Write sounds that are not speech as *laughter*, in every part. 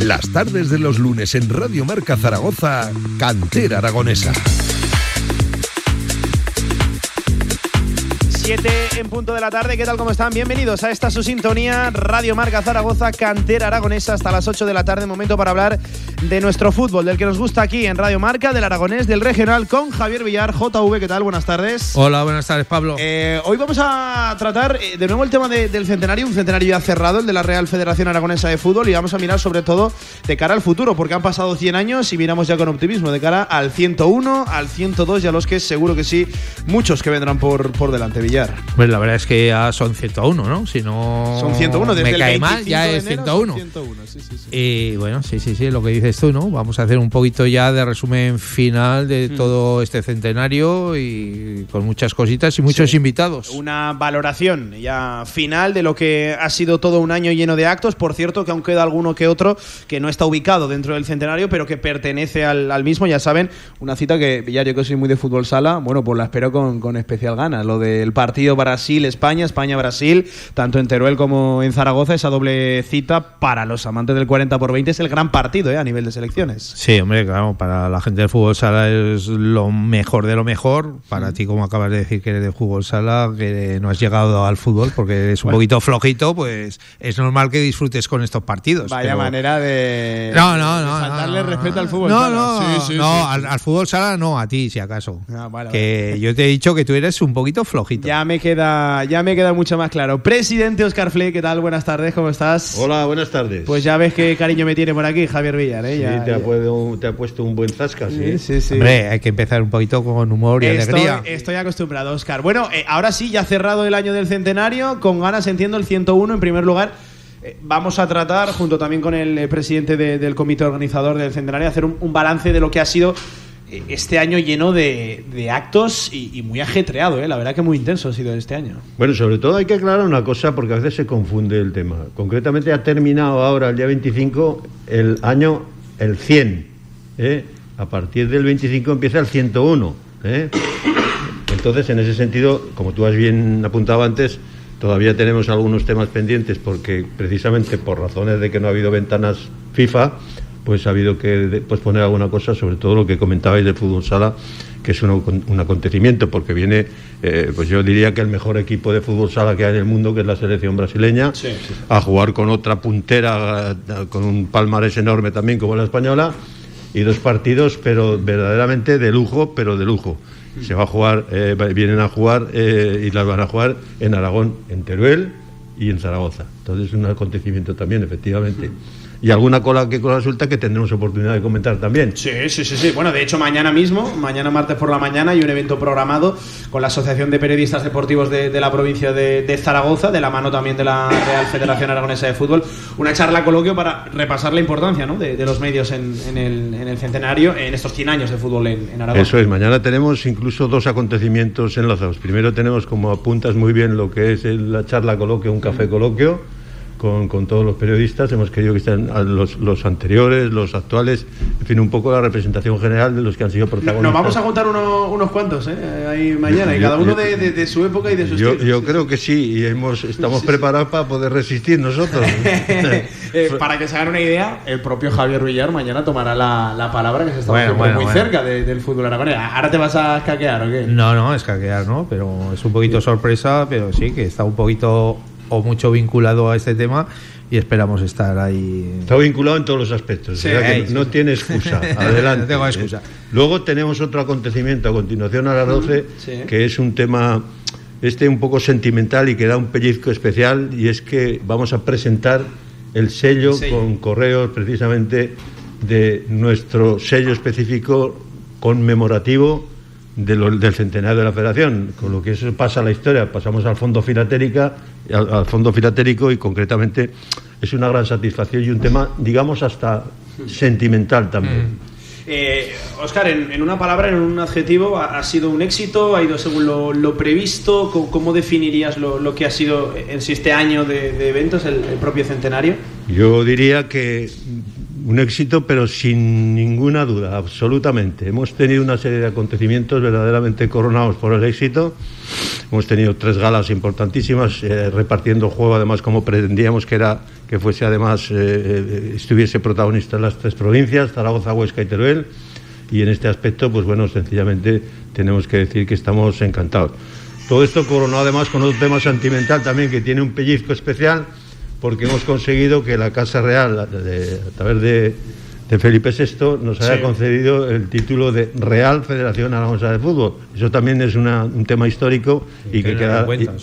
Las tardes de los lunes en Radio Marca Zaragoza, Cantera Aragonesa. 7 en punto de la tarde, ¿qué tal? ¿Cómo están? Bienvenidos a esta su sintonía, Radio Marca Zaragoza, Cantera Aragonesa, hasta las 8 de la tarde, momento para hablar de nuestro fútbol, del que nos gusta aquí en Radio Marca, del Aragonés, del Regional, con Javier Villar, JV, ¿qué tal? Buenas tardes. Hola, buenas tardes, Pablo. Eh, hoy vamos a tratar eh, de nuevo el tema de- del centenario, un centenario ya cerrado, el de la Real Federación Aragonesa de Fútbol, y vamos a mirar sobre todo de cara al futuro, porque han pasado 100 años y miramos ya con optimismo, de cara al 101, al 102 y a los que seguro que sí, muchos que vendrán por, por delante, Villar. Pues la verdad es que ya son 101, ¿no? Si no Son 101 desde me el cae 25 mal, ya es enero, 101. son 101, sí, sí, sí. Y bueno, sí, sí, sí, lo que dices tú, ¿no? Vamos a hacer un poquito ya de resumen final de Hmm. todo este centenario y con muchas cositas y muchos invitados. Una valoración ya final de lo que ha sido todo un año lleno de actos. Por cierto, que aún queda alguno que otro que no está ubicado dentro del centenario, pero que pertenece al, al mismo. Ya saben, una cita que ya yo que soy muy de fútbol sala, bueno, pues la espero con, con especial ganas. Lo del partido Brasil-España, España-Brasil, tanto en Teruel como en Zaragoza, esa doble cita para los amantes del 40 por 20 es el gran partido ¿eh? a nivel de selecciones. Sí, hombre, claro, para la gente del fútbol sala es lo mejor de lo mejor. Para ti, como acabas de decir que eres de fútbol sala, que no has llegado al fútbol porque es un Bueno. poquito flojito, pues es normal que disfrutes con estos partidos. Vaya pero- manera de, No, no, de no. faltarle no, no. respeto al fútbol. No, sala. no, Sí, sí, no, sí, sí. Al, al fútbol sala no, a ti, si acaso. Ah, vale, que yo te he dicho que tú eres un poquito flojito. Ya me queda, ya me queda mucho más claro. Presidente Oscar Fley, ¿qué tal? Buenas tardes, ¿cómo estás? Hola, buenas tardes. Pues ya ves qué cariño me tiene por aquí, Javier ¿eh? Sí, Ya- te, ha puesto, te ha puesto un buen zasca, sí. Sí, sí. Hombre, hay que empezar un poquito con humor y Estoy, alegría. estoy acostumbrado, Oscar. Bueno, eh, ahora sí, ya cerrado el año del centenario, con ganas, entiendo, el 101 en primer lugar. eh, Vamos a tratar, junto también con el presidente de- del comité organizador del centenario, hacer un, un balance de lo que ha sido este año lleno de, actos y, y muy ajetreado, ¿eh? la verdad que muy intenso ha sido este año. Bueno, sobre todo hay que aclarar una cosa porque a veces se confunde el tema. Concretamente ha terminado ahora el día 25 el año el 100. ¿eh? A partir del 25 empieza el 101. ¿eh? Entonces, en ese sentido, como tú has bien apuntado antes, todavía tenemos algunos temas pendientes porque precisamente por razones de que no ha habido ventanas FIFA, pues ha habido que de- posponer alguna cosa, sobre todo lo que comentabais del fútbol sala, que es un, un acontecimiento, porque viene, eh, pues yo diría que el mejor equipo de fútbol sala que hay en el mundo, que es la selección brasileña, a jugar con otra puntera, eh, con un palmarés enorme también como la española, y dos partidos, pero verdaderamente de lujo, pero de lujo. Se va a jugar, eh, vienen a jugar eh, y las van a jugar en Aragón, en Teruel y en Zaragoza. Entonces es un acontecimiento también, efectivamente. Y alguna cola que resulta que tendremos oportunidad de comentar también. Sí, sí, sí, sí. Bueno, de hecho, mañana mismo, mañana martes por la mañana, hay un evento programado con la Asociación de Periodistas Deportivos de, de la provincia de, de Zaragoza, de la mano también de la Real Federación Aragonesa de Fútbol. Una charla coloquio para repasar la importancia ¿no? de, de los medios en, en el, en el centenario, en estos 100 años de fútbol en, en Aragón. Eso es, mañana tenemos incluso dos acontecimientos enlazados. Primero tenemos, como apuntas muy bien, lo que es la charla coloquio, un café coloquio, con, con todos los periodistas. Hemos querido que estén los, los anteriores, los actuales, en fin, un poco la representación general de los que han sido protagonistas. Nos vamos a contar uno- unos cuantos ¿eh? ahí mañana, y cada uno yo- de, de- de su época y de su Yo, yo creo que sí, y hemos, estamos preparados para poder resistir nosotros. *laughs* Eh, para que se hagan una idea, el propio Javier Villar mañana tomará la, la palabra que se está Bueno, muy bueno. cerca de- del fútbol aragonés. ¿Ahora te vas a escaquear o qué? No, no, es caquear, ¿no? Pero es un poquito sorpresa, pero sí, que está un poquito o mucho vinculado a este tema y esperamos estar ahí. Está vinculado en todos los aspectos. Sí, o sea que ahí, no, tiene excusa. *laughs* Adelante. No tengo excusa. Luego tenemos otro acontecimiento a continuación a las 12, sí. que es un tema este un poco sentimental y que da un pellizco especial, y es que vamos a presentar el sello, El sello. con correos precisamente de nuestro sello específico conmemorativo de lo- del centenario de la Federación, con lo que eso pasa a la historia. Pasamos al fondo filatérica, al, al fondo filatérico y concretamente es una gran satisfacción y un tema, digamos, hasta sentimental también. Eh, Oscar, en, en una palabra, en un adjetivo, ¿ha, ha sido un éxito? ¿Ha ido según lo, lo previsto? ¿Cómo, cómo definirías lo, lo que ha sido en sí este año de, de eventos, el, el propio centenario? Yo diría que un éxito, pero sin ninguna duda, absolutamente. Hemos tenido una serie de acontecimientos verdaderamente coronados por el éxito Hemos tenido tres galas importantísimas, eh, repartiendo juego además como pretendíamos que era que fuese además eh, eh, estuviese protagonista en las tres provincias, Zaragoza, Huesca y Teruel. Y en este aspecto, pues bueno, sencillamente tenemos que decir que estamos encantados. Todo esto coronado además con otro tema sentimental también que tiene un pellizco especial porque hemos conseguido que la Casa Real, a través de, Felipe VI, nos haya concedido el título de Real Federación Aragonesa de Fútbol. Eso también es un tema histórico y que,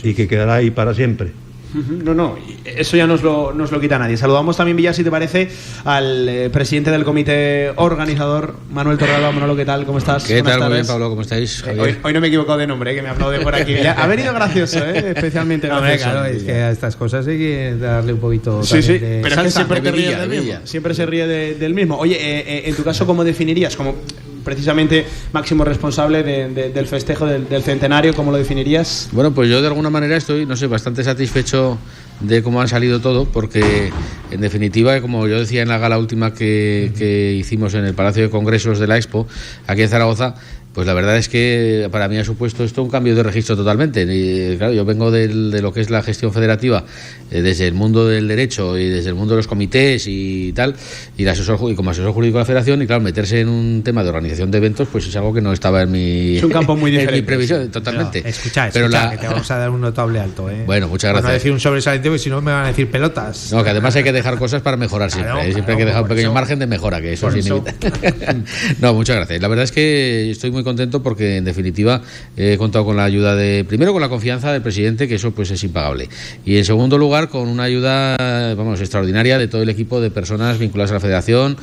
y que quedará ahí para siempre. No, no, eso ya nos lo, nos lo quita nadie. Saludamos también, Villar, si te parece, al eh, presidente del comité organizador, Manuel Torralba. Manolo, ¿qué tal? ¿Cómo estás? ¿Qué tal? Muy bien, Pablo, ¿cómo estáis? Eh, hoy, no me he equivocado de nombre, eh, que me aplaude por aquí. *laughs* ha venido gracioso, ¿eh? *laughs* especialmente gracioso. claro, es que a estas cosas hay que darle un poquito Sí, sí, pero es que siempre te ríe del mismo. Siempre se ríe del mismo. Oye, en tu caso, ¿cómo definirías? Como precisamente máximo responsable del festejo del, centenario, ¿cómo lo definirías? Bueno, pues yo de alguna manera estoy, no sé, bastante satisfecho de cómo han salido todo, porque en definitiva, como yo decía en la gala última que hicimos en el Palacio de Congresos de la Expo, aquí en Zaragoza, pues la verdad es que para mí ha supuesto esto un cambio de registro totalmente. Y, claro, yo vengo de lo que es la gestión federativa eh, desde el mundo del derecho y desde el mundo de los comités y tal, y, asesor, y como asesor jurídico de la federación, y claro, meterse en un tema de organización de eventos, pues es algo que no estaba en mi, es un campo muy *laughs* diferente, previsión, totalmente. escucha, Pero que te vamos a dar un notable alto. ¿eh? Bueno, muchas gracias. No decir un sobresaliente, porque si no me van a decir pelotas. No, que además hay que dejar cosas para mejorar siempre. ¿eh? siempre hay que dejar un pequeño margen de mejora, que eso, eso. *laughs* no, muchas gracias. La verdad es que estoy muy contento porque en definitiva he contado con la ayuda de, primero con la confianza del presidente, que eso pues es impagable. Y en segundo lugar con una ayuda, vamos, extraordinaria de todo el equipo de personas vinculadas a la federación,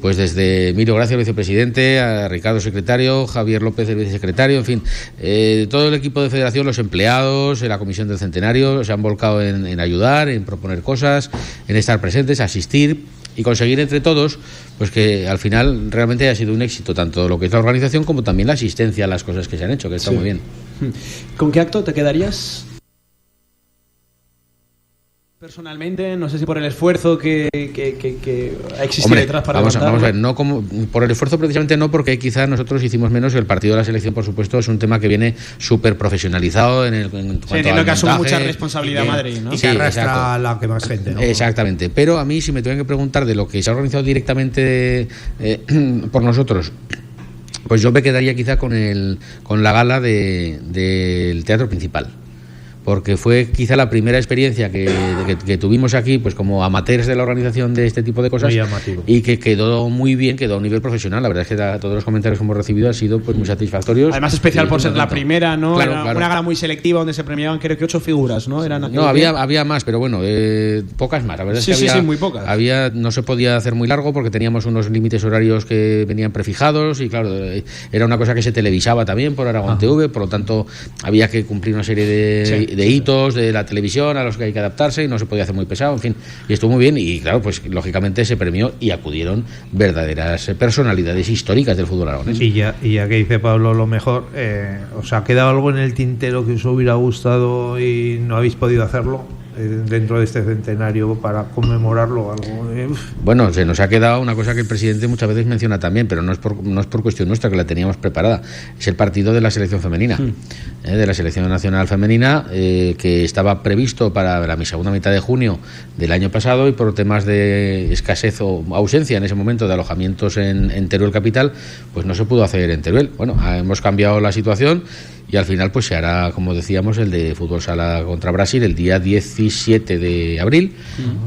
pues desde Emilio Gracia, el vicepresidente, a Ricardo, secretario, Javier López, el vicesecretario, en fin, eh, todo el equipo de federación, los empleados, la comisión del centenario, se han volcado en ayudar, en proponer cosas, en estar presentes, asistir y conseguir entre todos pues que al final realmente haya sido un éxito tanto lo que es la organización como también la asistencia a las cosas que se han hecho, que está muy bien. ¿Con qué acto te quedarías? Personalmente, no sé si por el esfuerzo que, que, ha existido detrás para vamos, vamos a ver, no como por el esfuerzo precisamente no, porque quizás nosotros hicimos menos. El partido de la selección, por supuesto, es un tema que viene súper profesionalizado en el. En sí, entiendo que asume mucha responsabilidad Madrid, ¿no? Y que arrastra a la que más gente, ¿no? Exactamente. Pero a mí, si me tuvieran que preguntar de lo que se ha organizado directamente eh, *clears throat* por nosotros, pues yo me quedaría quizá con el con la gala del teatro principal porque fue quizá la primera experiencia que, tuvimos aquí, pues como amateurs de la organización de este tipo de cosas, y que quedó muy bien, quedó a un nivel profesional. La verdad es que todos los comentarios que hemos recibido han sido pues muy satisfactorios. Además especial por ser la primera, ¿no? una gala muy selectiva donde se premiaban creo que ocho figuras, ¿no? Eran no, había, había más, pero bueno, eh, pocas más. La verdad sí, es que sí, sí, muy pocas. Había, no se podía hacer muy largo porque teníamos unos límites horarios que venían prefijados y claro, eh, era una cosa que se televisaba también por Aragón TV, por lo tanto había que cumplir una serie de de hitos de la televisión a los que hay que adaptarse y no se podía hacer muy pesado, en fin, y estuvo muy bien y claro, pues lógicamente se premió y acudieron verdaderas personalidades históricas del fútbol aragonés. Y ya, y ya que dice Pablo lo mejor, eh, ¿os ha quedado algo en el tintero que os hubiera gustado y no habéis podido hacerlo? Eh, dentro de este centenario para conmemorarlo algo bueno se nos ha quedado una cosa que el presidente muchas veces menciona también pero no es por, no es por cuestión nuestra que la teníamos preparada. Es el partido de la selección femenina hmm. eh, de la selección nacional femenina eh, que estaba previsto para la segunda mitad de junio del año pasado y por temas de escasez o ausencia en ese momento de alojamientos en, en Teruel capital pues no se pudo hacer en Teruel. Bueno hemos cambiado la situación y al final pues se hará, como decíamos, el de fútbol sala contra Brasil el día 17 de abril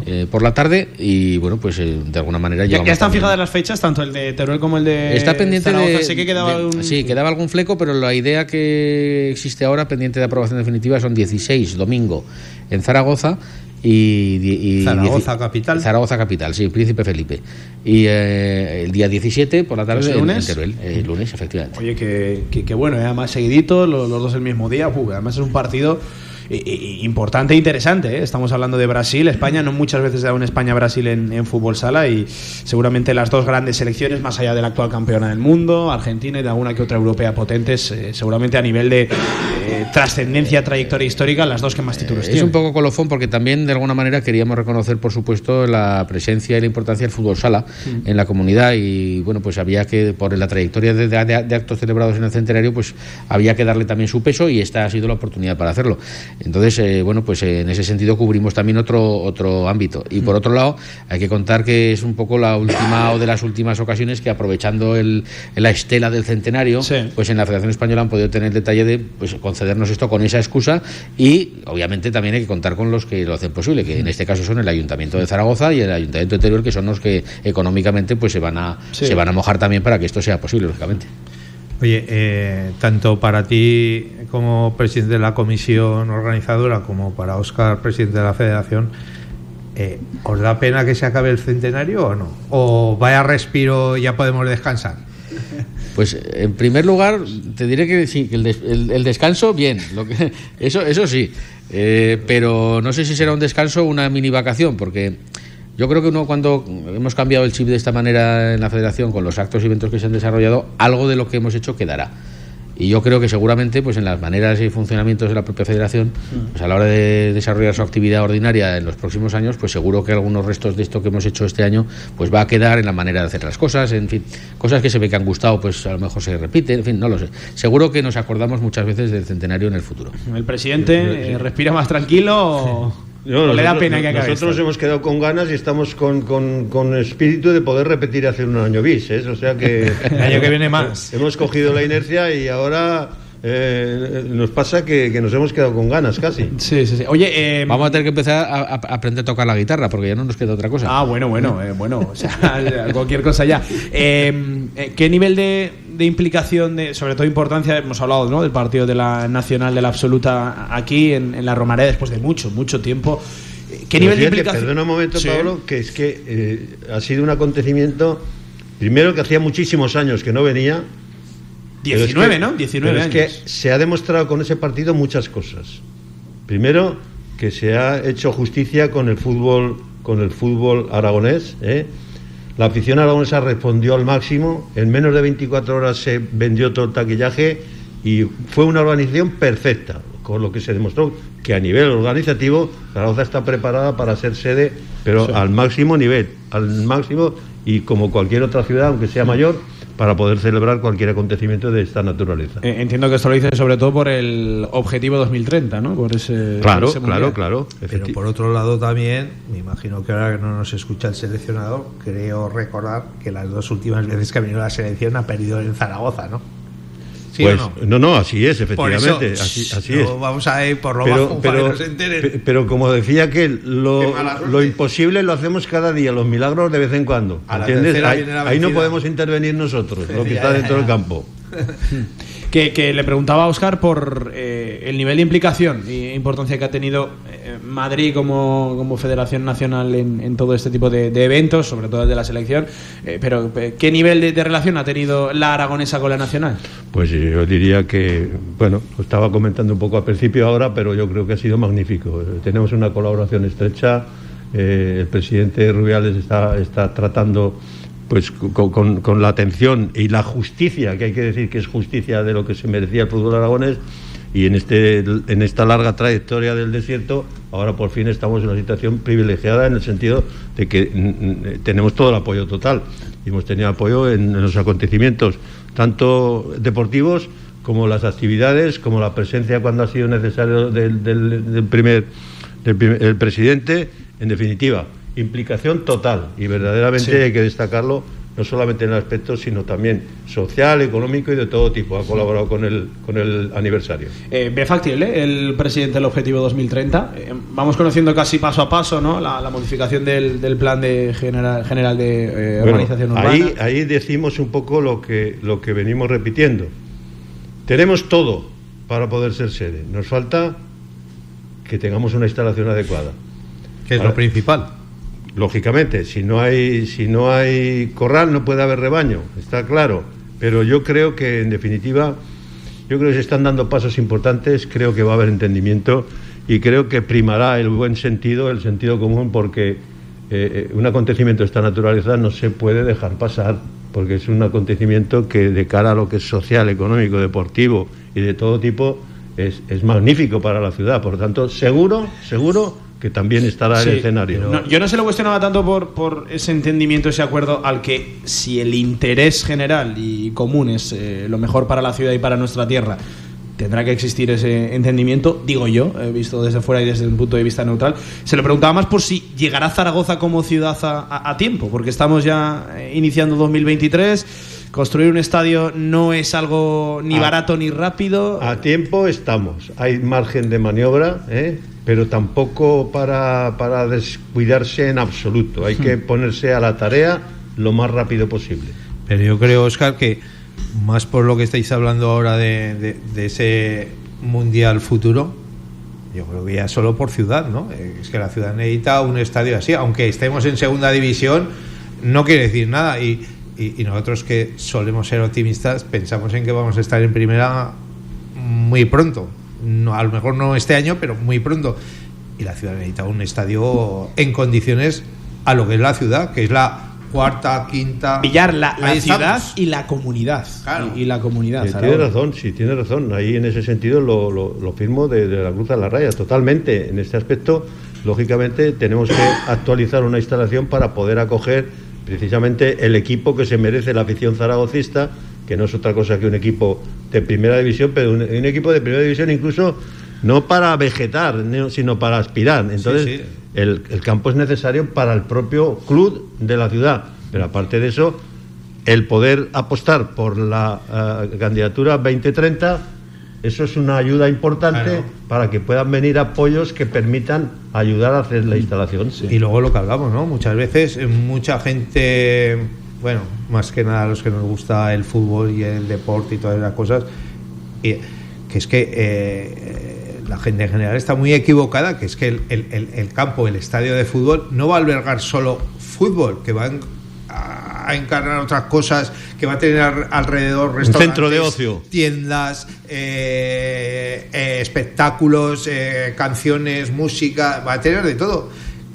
eh, por la tarde. Y bueno, pues eh, de alguna manera ya, ya están fijadas las fechas, tanto el de Teruel como el de Está pendiente de, sé que quedaba algún... Sí, quedaba algún fleco, pero la idea que existe ahora pendiente de aprobación definitiva son 16 domingo en Zaragoza y, Zaragoza capital. Zaragoza capital, sí, Príncipe Felipe. Y eh, el día 17 por la tarde ¿El lunes? En Teruel, el lunes, efectivamente. Oye, que, que, bueno, además seguidito, los, los, dos el mismo día, además es un partido importante e interesante. ¿eh? Estamos hablando de Brasil, España, no muchas veces se da un España-Brasil en, fútbol sala y seguramente las dos grandes selecciones, más allá de la actual campeona del mundo, Argentina y de alguna que otra europea potentes, eh, seguramente a nivel de eh, trascendencia, trayectoria histórica, las dos que más títulos tienen. Es un poco colofón porque también de alguna manera queríamos reconocer, por supuesto, la presencia y la importancia del fútbol sala mm. en la comunidad y bueno, pues había que, por la trayectoria de, de, actos celebrados en el centenario, pues había que darle también su peso y esta ha sido la oportunidad para hacerlo. Entonces, eh, bueno, pues en ese sentido cubrimos también otro, otro ámbito. Y por mm. otro lado, hay que contar que es un poco la última o de las últimas ocasiones que aprovechando el, la estela del centenario, pues en la Federación Española han podido tener el detalle de pues, concedernos esto con esa excusa y obviamente también hay que contar con los que lo hacen posible, que en este caso son el Ayuntamiento de Zaragoza y el Ayuntamiento Teruel, que son los que económicamente pues se van a, se van a mojar también para que esto sea posible, lógicamente. Oye, eh, tanto para ti como presidente de la comisión organizadora como para Óscar, presidente de la federación, eh, ¿os da pena que se acabe el centenario o no? ¿O vaya respiro y ya podemos descansar? Pues en primer lugar te diré que sí, que el, descanso bien, lo que, *laughs* eso, eso sí, eh, pero no sé si será un descanso o una mini vacación, porque yo creo que uno cuando hemos cambiado el chip de esta manera en la federación con los actos y eventos que se han desarrollado, algo de lo que hemos hecho quedará. Y yo creo que seguramente pues en las maneras y funcionamientos de la propia federación, pues a la hora de desarrollar su actividad ordinaria en los próximos años, pues seguro que algunos restos de esto que hemos hecho este año, pues va a quedar en la manera de hacer las cosas, en fin, cosas que se ve que han gustado, pues a lo mejor se repiten, en fin, no lo sé. Seguro que nos acordamos muchas veces del centenario en el futuro. ¿El presidente eh, respira más tranquilo *laughs* no, le da pena que acabe Nosotros nos hemos quedado con ganas y estamos con, con, espíritu de poder repetir hace un año bis, ¿eh? o sea que... *laughs* el año que viene más. *laughs* Hemos cogido la inercia y ahora eh, nos pasa que, nos hemos quedado con ganas casi. Sí, sí, sí. Oye, eh, vamos a tener que empezar a, aprender a tocar la guitarra porque ya no nos queda otra cosa. Ah, bueno, bueno, eh, bueno, o sea, *laughs* cualquier cosa ya. ¿Qué nivel de, implicación, de, sobre todo importancia, hemos hablado ¿no? del partido de la Nacional de la Absoluta aquí en, la Romareda después de mucho, mucho tiempo? ¿Qué nivel de implicación? Perdona un momento, Pablo, que es que ha sido un acontecimiento, primero que hacía muchísimos años que no venía 19, ¿no? 19 años. Es que se ha demostrado con ese partido muchas cosas. Primero, que se ha hecho justicia con el fútbol, con el fútbol aragonés. ¿eh? La afición aragonesa respondió al máximo. En menos de 24 horas se vendió todo el taquillaje y fue una organización perfecta, con lo que se demostró que a nivel organizativo Zaragoza está preparada para ser sede, pero al máximo nivel, al máximo y como cualquier otra ciudad, aunque sea mayor para poder celebrar cualquier acontecimiento de esta naturaleza. Eh, entiendo que esto lo dice sobre todo por el objetivo 2030, ¿no? Por ese Claro, claro, claro. Pero por otro lado también, me imagino que ahora que no nos escucha el seleccionador, creo recordar que las dos últimas veces que ha venido la selección ha perdido en Zaragoza, ¿no? Pues, no? no? así es, efectivamente. así, es. Vamos a ir por lo pero, bajo pero, para que Pero como decía que lo, lo, imposible lo hacemos cada día, los milagros de vez en cuando. ¿Entiendes? Ahí, no podemos intervenir nosotros, lo que *laughs* está dentro del campo. *laughs* que, le preguntaba a Oscar por eh, el nivel de implicación e importancia que ha tenido eh, Madrid como, como, Federación Nacional en, todo este tipo de, eventos, sobre todo el de la selección, eh, pero ¿qué nivel de, relación ha tenido la aragonesa con la nacional? Pues yo diría que, bueno, lo estaba comentando un poco al principio ahora, pero yo creo que ha sido magnífico. Tenemos una colaboración estrecha, el presidente Rubiales está, está tratando pues con, la atención y la justicia, que hay que decir que es justicia de lo que se merecía el fútbol aragonés, y en, este, en esta larga trayectoria del desierto, ahora por fin estamos en una situación privilegiada en el sentido de que tenemos todo el apoyo total. Y hemos tenido apoyo en, los acontecimientos, tanto deportivos como las actividades, como la presencia cuando ha sido necesario del, primer, del presidente, en definitiva implicación total y verdaderamente hay que destacarlo no solamente en el aspecto, sino también social, económico y de todo tipo. Ha colaborado con el, con el aniversario. Eh, ¿Ve factible el presidente el objetivo 2030? Eh, vamos conociendo casi paso a paso ¿no? la, modificación del, del, plan de general, general de eh, organización urbana. Ahí, ahí decimos un poco lo que, lo que venimos repitiendo. Tenemos todo para poder ser sede. Nos falta que tengamos una instalación adecuada. Que es lo principal Lógicamente, si no hay si no hay corral no puede haber rebaño, está claro. Pero yo creo que en definitiva, yo creo que se están dando pasos importantes, creo que va a haber entendimiento y creo que primará el buen sentido, el sentido común, porque eh, eh, un acontecimiento de esta naturaleza no se puede dejar pasar, porque es un acontecimiento que de cara a lo que es social, económico, deportivo y de todo tipo, es, es magnífico para la ciudad. Por lo tanto, seguro, seguro que también estará en el escenario. No, yo no se lo cuestionaba tanto por, por ese entendimiento, ese acuerdo al que si el interés general y común es eh, lo mejor para la ciudad y para nuestra tierra, tendrá que existir ese entendimiento, digo yo, he visto desde fuera y desde un punto de vista neutral. Se lo preguntaba más por si llegará Zaragoza como ciudad a, a- a tiempo, porque estamos ya eh, iniciando 2023. Construir un estadio no es algo ni A- barato ni rápido. A tiempo estamos, hay margen de maniobra, ¿eh? pero tampoco para, para descuidarse en absoluto. Hay que ponerse a la tarea lo más rápido posible. Pero yo creo, Oscar, que más por lo que estáis hablando ahora de, de- de ese mundial futuro, yo creo que ya solo por ciudad, ¿no? Eh, Es que la ciudad necesita un estadio así, aunque estemos en segunda división, no quiere decir nada. Y, y- y nosotros que solemos ser optimistas, pensamos en que vamos a estar en primera muy pronto. No, a lo mejor no este año, pero muy pronto. Y la ciudad necesita un estadio en condiciones a lo que es la ciudad, que es la cuarta, quinta. Pillar la, la ciudad estamos. y la comunidad. Claro. Y, y la comunidad. Zaragoza. tiene razón, sí, tiene razón. Ahí en ese sentido lo, lo, lo firmo de, de la cruz a la raya, totalmente. En este aspecto, lógicamente, tenemos que actualizar una instalación para poder acoger precisamente el equipo que se merece la afición zaragocista, que no es otra cosa que un equipo de primera división, pero un, un equipo de primera división incluso no para vegetar, no- sino para aspirar. Entonces, Sí, sí. El, el campo es necesario para el propio club de la ciudad. Pero aparte de eso, el poder apostar por la eh, candidatura 2030, eso es una ayuda importante Claro. para que puedan venir apoyos que permitan ayudar a hacer la instalación. Y luego lo que hablamos, ¿no? Muchas veces eh, mucha gente, bueno, más que nada los que nos gusta el fútbol y el deporte y todas esas cosas, y- que es que eh, eh, la gente en general está muy equivocada, que es que el, el- el- campo, el estadio de fútbol, no va a albergar solo fútbol, que va a a encarnar otras cosas, que va a tener al- alrededor restaurantes, centro de ocio. tiendas, eh, eh, espectáculos, eh, canciones, música, va a tener de todo.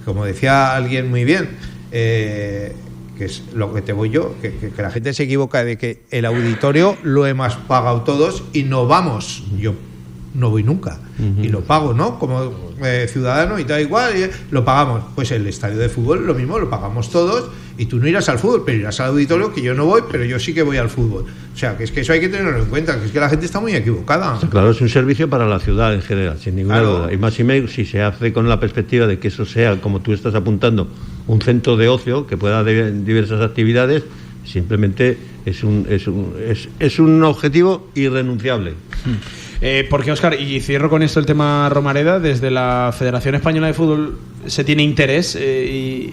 Como decía alguien muy bien, que es lo que te voy yo, que, que- que la gente se equivoca de que el auditorio lo hemos pagado todos y no vamos. Yo no voy nunca y lo pago, ¿no? Como eh, ciudadano y tal igual, y, lo pagamos. Pues el estadio de fútbol lo mismo, lo pagamos todos y tú no irás al fútbol, pero irás al auditorio que yo no voy, pero yo sí que voy al fútbol. O sea, que es que eso hay que tenerlo en cuenta, que es que la gente está muy equivocada. Claro, es un servicio para la ciudad en general, sin ninguna Claro. duda. Y más y menos si se hace con la perspectiva de que eso sea, como tú estás apuntando, un centro de ocio que pueda dar diversas actividades, simplemente es un, es un, es, es un objetivo irrenunciable. Eh, porque, Oscar, y cierro con esto el tema Romareda, desde la Federación Española de Fútbol se tiene interés eh,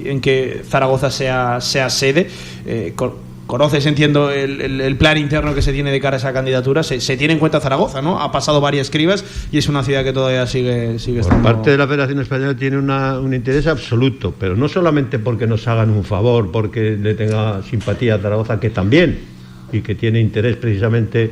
y- en que Zaragoza sea, sea sede. Eh, co- conoces, entiendo, el, el- el plan interno que se tiene de cara a esa candidatura. Se, se tiene en cuenta Zaragoza, ¿no? Ha pasado varias cribas y es una ciudad que todavía sigue, sigue Por estando... parte de la Federación Española tiene una- un interés absoluto, pero no solamente porque nos hagan un favor, porque le tenga simpatía a Zaragoza, que también, y que tiene interés precisamente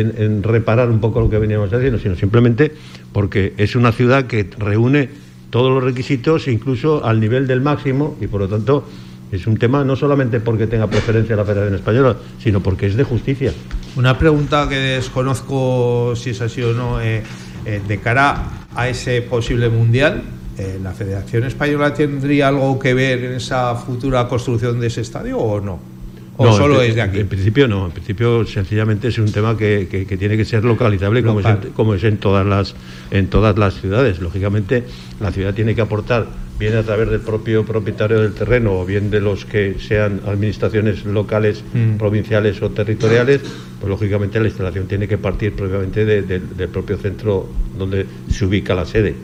en, reparar un poco lo que veníamos haciendo, sino simplemente porque es una ciudad que reúne todos los requisitos, incluso al nivel del máximo, y por lo tanto es un tema no solamente porque tenga preferencia la Federación Española, sino porque es de justicia. Una pregunta que desconozco si es así o no, eh, eh, de cara a ese posible mundial, eh, ¿la Federación Española tendría algo que ver en esa futura construcción de ese estadio o no? ¿O No, solo en, es de aquí? En principio no, en principio sencillamente es un tema que, que- que tiene que ser localizable como es, en, como es en todas las en todas las ciudades. Lógicamente la ciudad tiene que aportar bien a través del propio propietario del terreno o bien de los que sean administraciones locales, Mm. provinciales o territoriales, pues lógicamente la instalación tiene que partir propiamente de- de- del propio centro donde se ubica la sede.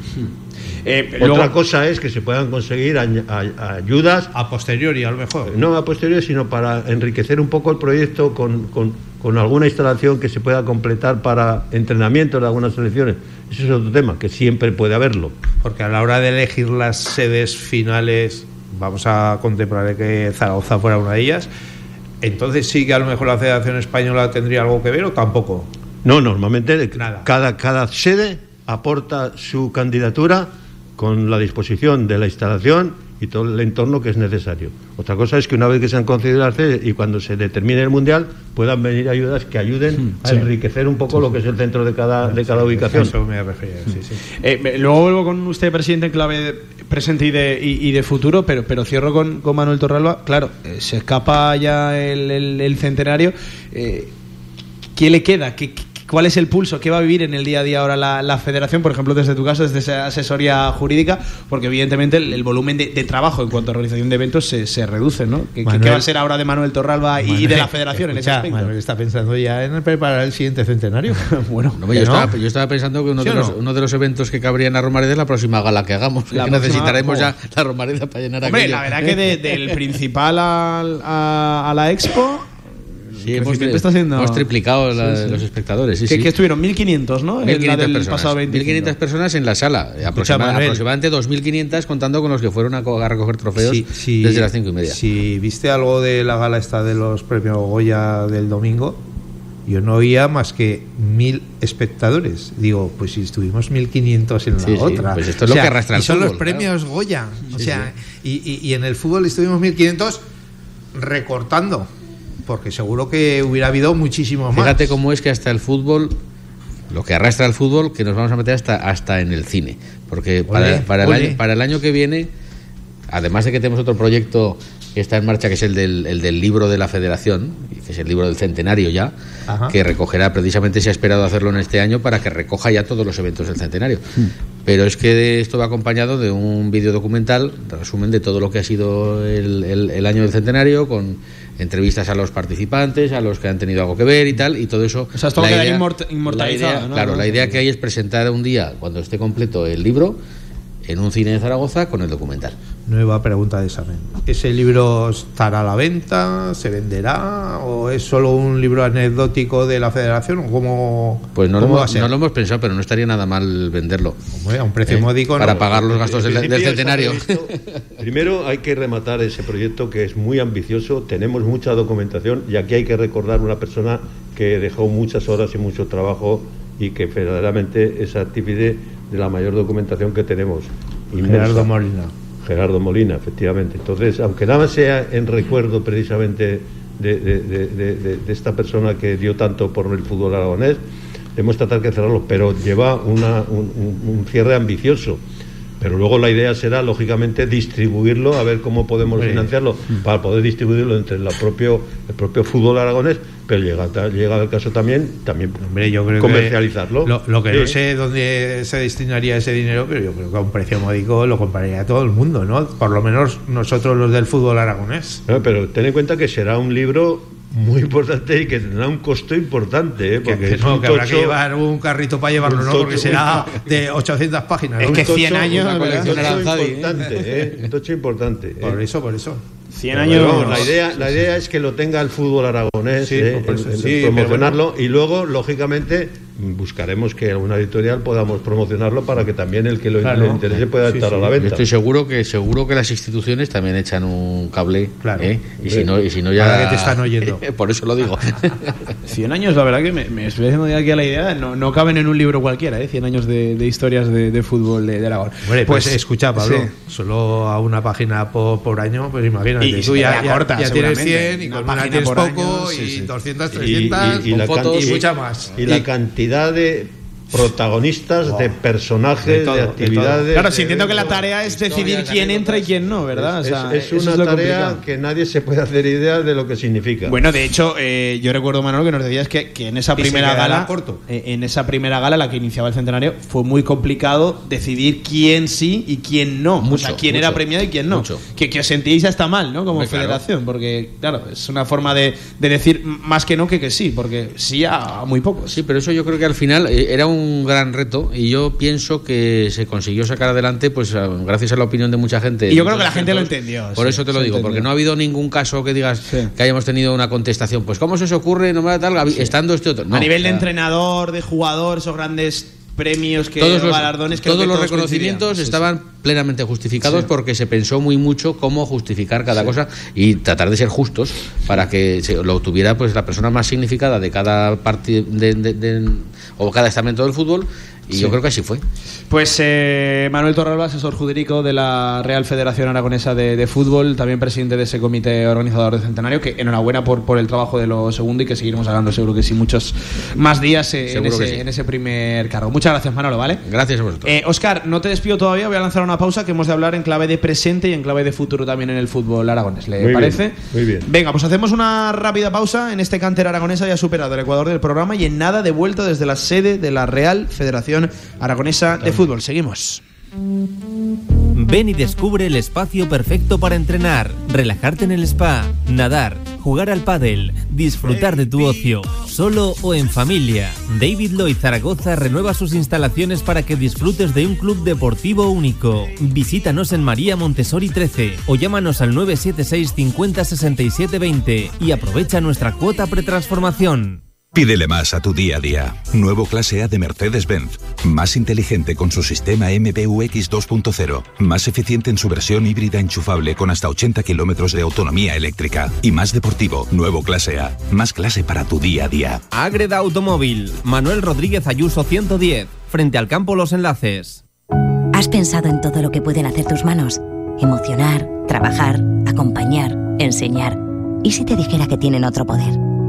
Eh, Otra luego- cosa es que se puedan conseguir añ- a- ayudas A posteriori, a lo mejor. no a posteriori, sino para enriquecer un poco el proyecto con, con- con alguna instalación que se pueda completar para entrenamiento de algunas selecciones. Ese es otro tema, que siempre puede haberlo. Porque a la hora de elegir las sedes finales, vamos a contemplar que Zaragoza fuera una de ellas. Entonces sí que a lo mejor la Federación Española tendría algo que ver o tampoco. No, normalmente Nada. Cada, cada sede aporta su candidatura con la disposición de la instalación y todo el entorno que es necesario. Otra cosa es que una vez que se han concedido las sedes y cuando se determine el mundial puedan venir ayudas que ayuden a enriquecer un poco lo que es el centro de cada de cada ubicación. Eso me refería, sí, sí. Eh, luego vuelvo con usted, presidente, en clave de presente y de, y, y de futuro, pero, pero cierro con, con Manuel Torralba. Claro, eh, se escapa ya el, el- el centenario. Eh, ¿Qué le queda? ¿Qué, qué- ¿Cuál es el pulso? ¿Qué va a vivir en el día a día ahora la, la federación? Por ejemplo, desde tu caso, desde esa asesoría jurídica, porque evidentemente el, el volumen de, de trabajo en cuanto a realización de eventos se, se reduce, ¿no? ¿Qué, qué- Manuel- qué va a ser ahora de Manuel Torralba y, de la federación en ese aspecto? Manuel está pensando ya en preparar el siguiente centenario. *laughs* bueno, No, yo, ¿Que no? estaba, yo estaba pensando que uno, ¿Sí de los, no? uno de los eventos que cabría en la Romareda es la próxima gala que hagamos. La que próxima- necesitaremos oh. ya la Romareda para llenar Hombre, aquello. la verdad que de- del principal al- a, a la expo. Sí, el hemos, crecimiento está siendo- hemos triplicado la- Sí, sí. los espectadores. Sí, que, sí. que estuvieron 1.500, ¿no? En la 1.500 del personas. pasado 25. 1.500 personas en la sala. Aproxima- aproximadamente 2.500 contando con los que fueron a, a recoger trofeos Sí, sí. desde las 5 y media. Si viste algo de la gala esta de los premios Goya del domingo, yo no oía más que mil espectadores. Digo, pues si estuvimos 1500 en la Sí, sí, otra. pues esto es lo que arrastra y el son los premios Goya. O sea, Y, y- y en el fútbol estuvimos 1500 recortando. Porque seguro que hubiera habido muchísimo más. Fíjate cómo es que hasta el fútbol, lo que arrastra el fútbol, que nos vamos a meter hasta, hasta en el cine. Porque para, el año, para el año que viene, además de que tenemos otro proyecto que está en marcha, que es el del, el del libro de la federación, que es el libro del centenario ya, Ajá. que recogerá, precisamente se ha esperado hacerlo en este año para que recoja ya todos los eventos del centenario. Hmm. Pero es que esto va acompañado de un vídeo documental, resumen de todo lo que ha sido el, el- el año del centenario, con entrevistas a los participantes, a los que han tenido algo que ver y tal, y todo eso. O sea, esto va a quedar inmort- inmortalizado, la idea- ¿no? Claro, la idea que hay es presentar un día, cuando esté completo el libro, en un cine de Zaragoza con el documental. Nueva pregunta de examen. ¿Ese libro estará a la venta? ¿Se venderá? ¿O es solo un libro anecdótico de la federación? ¿O cómo, Pues no lo, cómo va a hemos, ser? no lo hemos pensado, pero no estaría nada mal venderlo. Hombre, a un precio ¿eh? módico. Para no. pagar los gastos del, centenario. *laughs* primero hay que rematar ese proyecto que es muy ambicioso, tenemos mucha documentación y aquí hay que recordar una persona que dejó muchas horas y mucho trabajo y que verdaderamente es artífice de la mayor documentación que tenemos. Inmensa. Gerardo Molina. Gerardo Molina, efectivamente. Entonces, aunque nada sea en recuerdo precisamente de, de- de- de- de- de esta persona que dio tanto por el fútbol aragonés, debemos tratar de cerrarlo, pero lleva una- un, cierre ambicioso. Pero luego la idea será, lógicamente, distribuirlo, a ver cómo podemos financiarlo, para poder distribuirlo entre la propio, el propio fútbol aragonés, pero llega, llega el caso también, también Hombre, yo creo comercializarlo. que lo, lo que no Sí. sé dónde se destinaría ese dinero, pero yo creo que a un precio módico lo compraría todo el mundo, ¿no? Por lo menos nosotros los del fútbol aragonés. No, pero ten en cuenta que será un libro muy importante y que tendrá un costo importante, ¿eh? Que, porque que no, un que habrá tocho- que llevar un carrito para llevarlo, un ¿no? tocho- Porque será de 800 páginas. ¿no? Es que un tocho- 100 años, una colección ¿eh? importante, ¿eh? Un tocho importante. ¿eh? Por eso, por eso. 100 Pero años. la, idea, la idea es que lo tenga el fútbol aragonés, Sí, ¿eh? por eso, en- en sí, pero promocionarlo y luego, lógicamente, buscaremos que alguna editorial podamos promocionarlo para que también el que lo Claro. interese pueda Sí, estar sí. a la Yo venta. estoy seguro que seguro que las instituciones también echan un cable. Claro. ¿eh? Y si no, y si no ya. Para que te están oyendo. *laughs* Por eso lo digo. *laughs* 100 años, la verdad que me, me estoy haciendo aquí a la idea. No, no caben en un libro cualquiera, ¿eh? 100 años de, de historias de, de fútbol de, de Aragón. Hombre, pues escucha, Pablo, sí. solo a una página por, por año, pues imagínate. Y- y tú ya, ya- corta, ya tienes seguramente. 100 y Una con una página tienes poco año, sí, y sí. 200, Y- 300 y- y con la fotos can- y y- mucha más. Y la cantidad de protagonistas, de personajes, De de, todo, de actividades. Claro, si entiendo que la tarea es decidir quién entra y quién no, ¿verdad? O Es, sea, es eso una tarea complicado. que nadie se puede hacer idea de lo que significa. Bueno, de hecho, eh, yo recuerdo, Manolo, que nos decías que, que en esa primera gala, corto. eh, en esa primera gala, la que iniciaba el centenario, fue muy complicado decidir quién sí y quién no. o sea, quién mucho, era premiado y quién no. mucho. Que, que os sentíais hasta mal, ¿no? Como claro. federación, porque, claro, es una forma de, de decir más que no que que sí, porque sí a muy pocos. Sí, pero eso yo creo que al final eh, era un gran reto y yo pienso que se consiguió sacar adelante pues a- gracias a la opinión de mucha gente. Y yo creo que la gente lo entendió, Por sí, eso te lo digo, entendió. porque no ha habido ningún caso que digas Sí. que hayamos tenido una contestación. Pues ¿cómo se os ocurre no tal Gabi- estando este otro? No, a nivel de o sea, entrenador, de jugador, esos grandes premios que todos los, galardones creo todos que los todos reconocimientos coincidían. Sí, sí. estaban plenamente justificados Sí. porque se pensó muy mucho cómo justificar cada cosa y tratar de ser justos para que se lo tuviera pues la persona más significada de cada parte de, de- de- o cada estamento del fútbol Y yo creo que así fue. Pues eh, Manuel Torralba, asesor jurídico de la Real Federación Aragonesa de, Fútbol, también presidente de ese comité organizador de Centenario, que enhorabuena por, por el trabajo de lo segundo y que seguiremos hablando seguro que sí muchos más días eh, en, ese, en, ese, primer cargo. Muchas gracias Manolo, ¿vale? Gracias a vosotros. Eh, Oscar, no te despido todavía, voy a lanzar una pausa que hemos de hablar en clave de presente y en clave de futuro también en el fútbol aragonés. ¿Le parece? muy bien. Venga, pues hacemos una rápida pausa en este cánter aragonesa ya superado el Ecuador del programa y en nada de vuelta desde la sede de la Real Federación Aragonesa de Fútbol. Seguimos. Ven y descubre el espacio perfecto para entrenar, relajarte en el spa, nadar, jugar al pádel, disfrutar de tu ocio, solo o en familia. David Lloyd Zaragoza renueva sus instalaciones para que disfrutes de un club deportivo único. Visítanos en María Montessori 13 o llámanos al 976 50 67 20 y aprovecha nuestra cuota pretransformación. Pídele más a tu día a día. Nuevo clase A de Mercedes-Benz. Más inteligente con su sistema MBUX 2.0. Más eficiente en su versión híbrida enchufable con hasta 80 kilómetros de autonomía eléctrica. Y más deportivo. Nuevo clase A. Más clase para tu día a día. Agreda Automóvil. Manuel Rodríguez Ayuso 110. Frente al campo Los Enlaces. ¿Has pensado en todo lo que pueden hacer tus manos? Emocionar, trabajar, acompañar, enseñar. ¿Y si te dijera que tienen otro poder?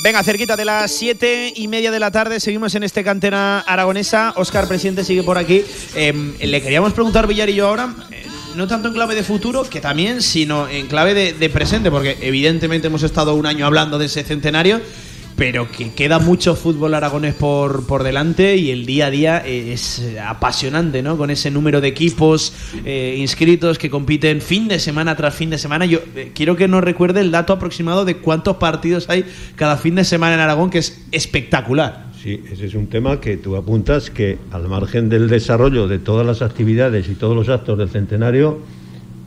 Venga, cerquita de las siete y media de la tarde, seguimos en este cantera aragonesa. Oscar, presidente, sigue por aquí. Em, le queríamos preguntar, Villar y yo ahora, eh, no tanto en clave de futuro, que también, sino en clave de presente, porque evidentemente hemos estado un año hablando de ese centenario pero que queda mucho fútbol aragonés por, por delante y el día a día es apasionante, ¿no? Con ese número de equipos eh, inscritos que compiten fin de semana tras fin de semana. Yo eh, quiero que nos recuerde el dato aproximado de cuántos partidos hay cada fin de semana en Aragón, que es espectacular. Sí, ese es un tema que tú apuntas que al margen del desarrollo de todas las actividades y todos los actos del centenario,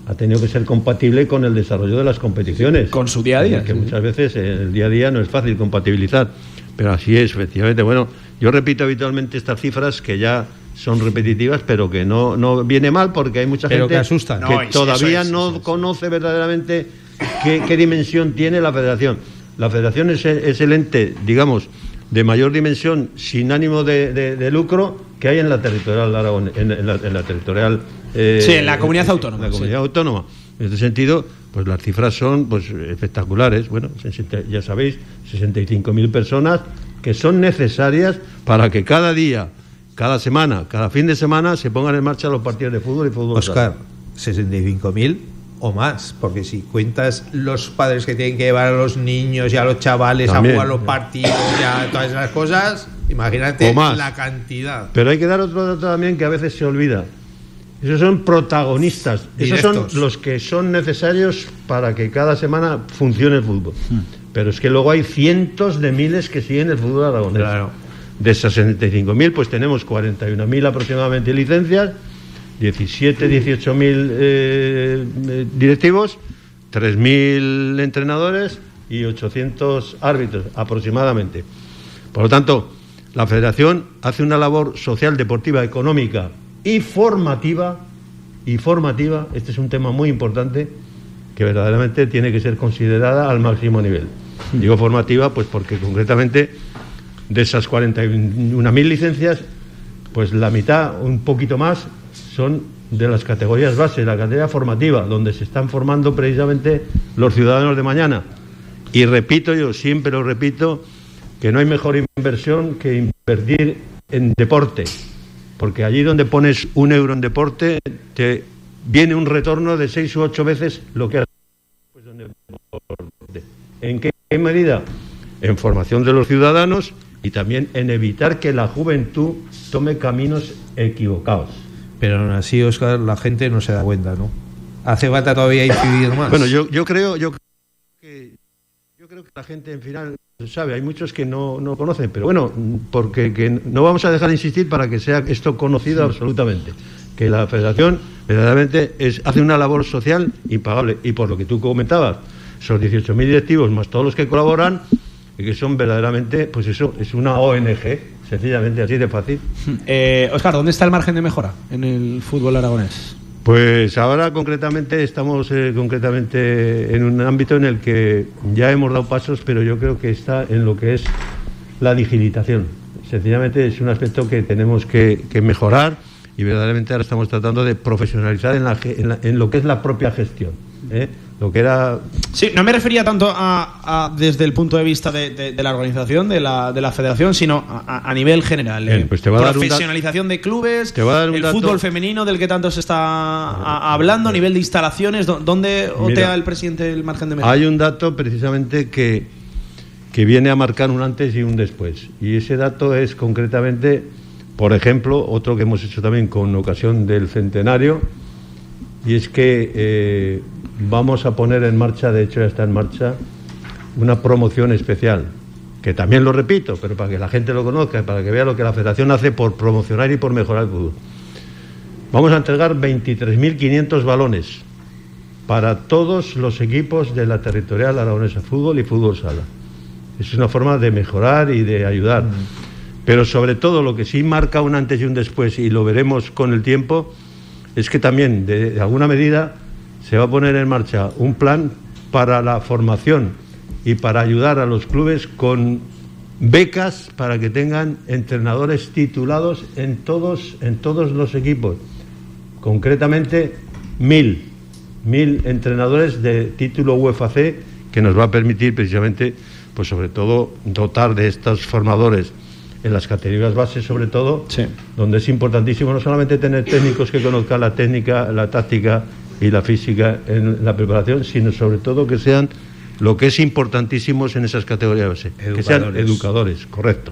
ha tenido que ser compatible con el desarrollo de las competiciones. Con su día a día. Que muchas veces el día a día no es fácil compatibilizar. Pero así es, efectivamente. Bueno, yo repito habitualmente estas cifras que ya son repetitivas, pero que no, no viene mal porque hay mucha gente que, todavía no conoce verdaderamente qué, dimensión tiene la federación. La federación es, el ente, digamos, de mayor dimensión sin ánimo de, lucro que hay en la territorial Aragón, en la territorial eh, sí, en la comunidad autónoma. La comunidad autónoma. En este sentido, pues las cifras son pues espectaculares. Bueno, ya sabéis, 65.000 personas que son necesarias para que cada día, cada semana, cada fin de semana se pongan en marcha los partidos de fútbol y fútbol. Oscar, 65.000 o más, porque si cuentas los padres que tienen que llevar a los niños y a los chavales a jugar los partidos y a todas esas cosas, imagínate la cantidad. Pero hay que dar otro dato también que a veces se olvida. Esos son protagonistas. Esos son los que son necesarios para que cada semana funcione el fútbol. Hmm. Pero es que luego hay cientos de miles que siguen el fútbol aragonés. Claro. De 65.000, pues tenemos 41.000 aproximadamente licencias, 17, 18.000 eh, eh, directivos, 3.000 entrenadores y 800 árbitros aproximadamente. Por lo tanto, la federación hace una labor social, deportiva, económica y formativa, y formativa, este es un tema muy importante que verdaderamente tiene que ser considerada al máximo nivel. Digo formativa, pues porque concretamente de esas 41.000 licencias, pues la mitad, un poquito más, son de las categorías base, la categoría formativa, donde se están formando precisamente los ciudadanos de mañana. Y repito, yo siempre lo repito, que no hay mejor inversión que invertir en deporte, porque allí donde pones un euro en deporte, te viene un retorno de seis u ocho veces lo que has pues ¿En qué medida? En formación de los ciudadanos y también en evitar que la juventud tome caminos equivocados. Pero aún así, Oscar, la gente no se da cuenta, ¿no? Hace falta todavía incidir más. Bueno, yo, yo creo, yo que yo creo que la gente en final sabe, hay muchos que no, no conocen, pero bueno, porque que no vamos a dejar de insistir para que sea esto conocido absolutamente. Que la federación verdaderamente es, hace una labor social impagable. Y por lo que tú comentabas, son 18.000 directivos más todos los que colaboran, y que son verdaderamente, pues eso, es una ONG, sencillamente así de fácil. *laughs* Eh, Oscar, ¿dónde está el margen de mejora en el fútbol aragonés? Pues ahora concretamente estamos eh, concretamente en un ámbito en el que ya hemos dado pasos, pero yo creo que está en lo que es la digitalización. Sencillamente es un aspecto que tenemos que, que mejorar y verdaderamente ahora estamos tratando de profesionalizar en, la, en, la, en lo que es la propia gestión. ¿Eh? Lo que era. Sí, no me refería tanto a, a desde el punto de vista de, de, de la organización, de la, de la federación, sino a, a nivel general. Bien, eh. pues te va Profesionalización de clubes, Te va a dar un el dato- fútbol femenino del que tanto se está a- hablando, a nivel de instalaciones, ¿dó- ¿dónde otea Mira, el presidente el margen de mejora? Hay un dato precisamente que, que viene a marcar un antes y un después. Y ese dato es concretamente, por ejemplo, otro que hemos hecho también con ocasión del centenario, y es que eh, vamos a poner en marcha, de hecho ya está en marcha, una promoción especial, que también lo repito, pero para que la gente lo conozca, para que vea lo que la federación hace por promocionar y por mejorar el fútbol. Vamos a entregar 23.500 balones para todos los equipos de la territorial aragonesa, fútbol y fútbol sala. Es una forma de mejorar y de ayudar. Pero sobre todo lo que sí marca un antes y un después, y lo veremos con el tiempo, es que también, de, alguna medida, se va a poner en marcha un plan para la formación y para ayudar a los clubes con becas para que tengan entrenadores titulados en todos, en todos los equipos. Concretamente, mil, mil entrenadores de título UEFA que nos va a permitir precisamente, pues sobre todo, dotar de estos formadores en las categorías bases, sobre todo, Sí. donde es importantísimo no solamente tener técnicos que conozcan la técnica, la táctica y la física en la preparación, sino sobre todo que sean lo que es importantísimos en esas categorías base, que sean Educadores. educadores, correcto.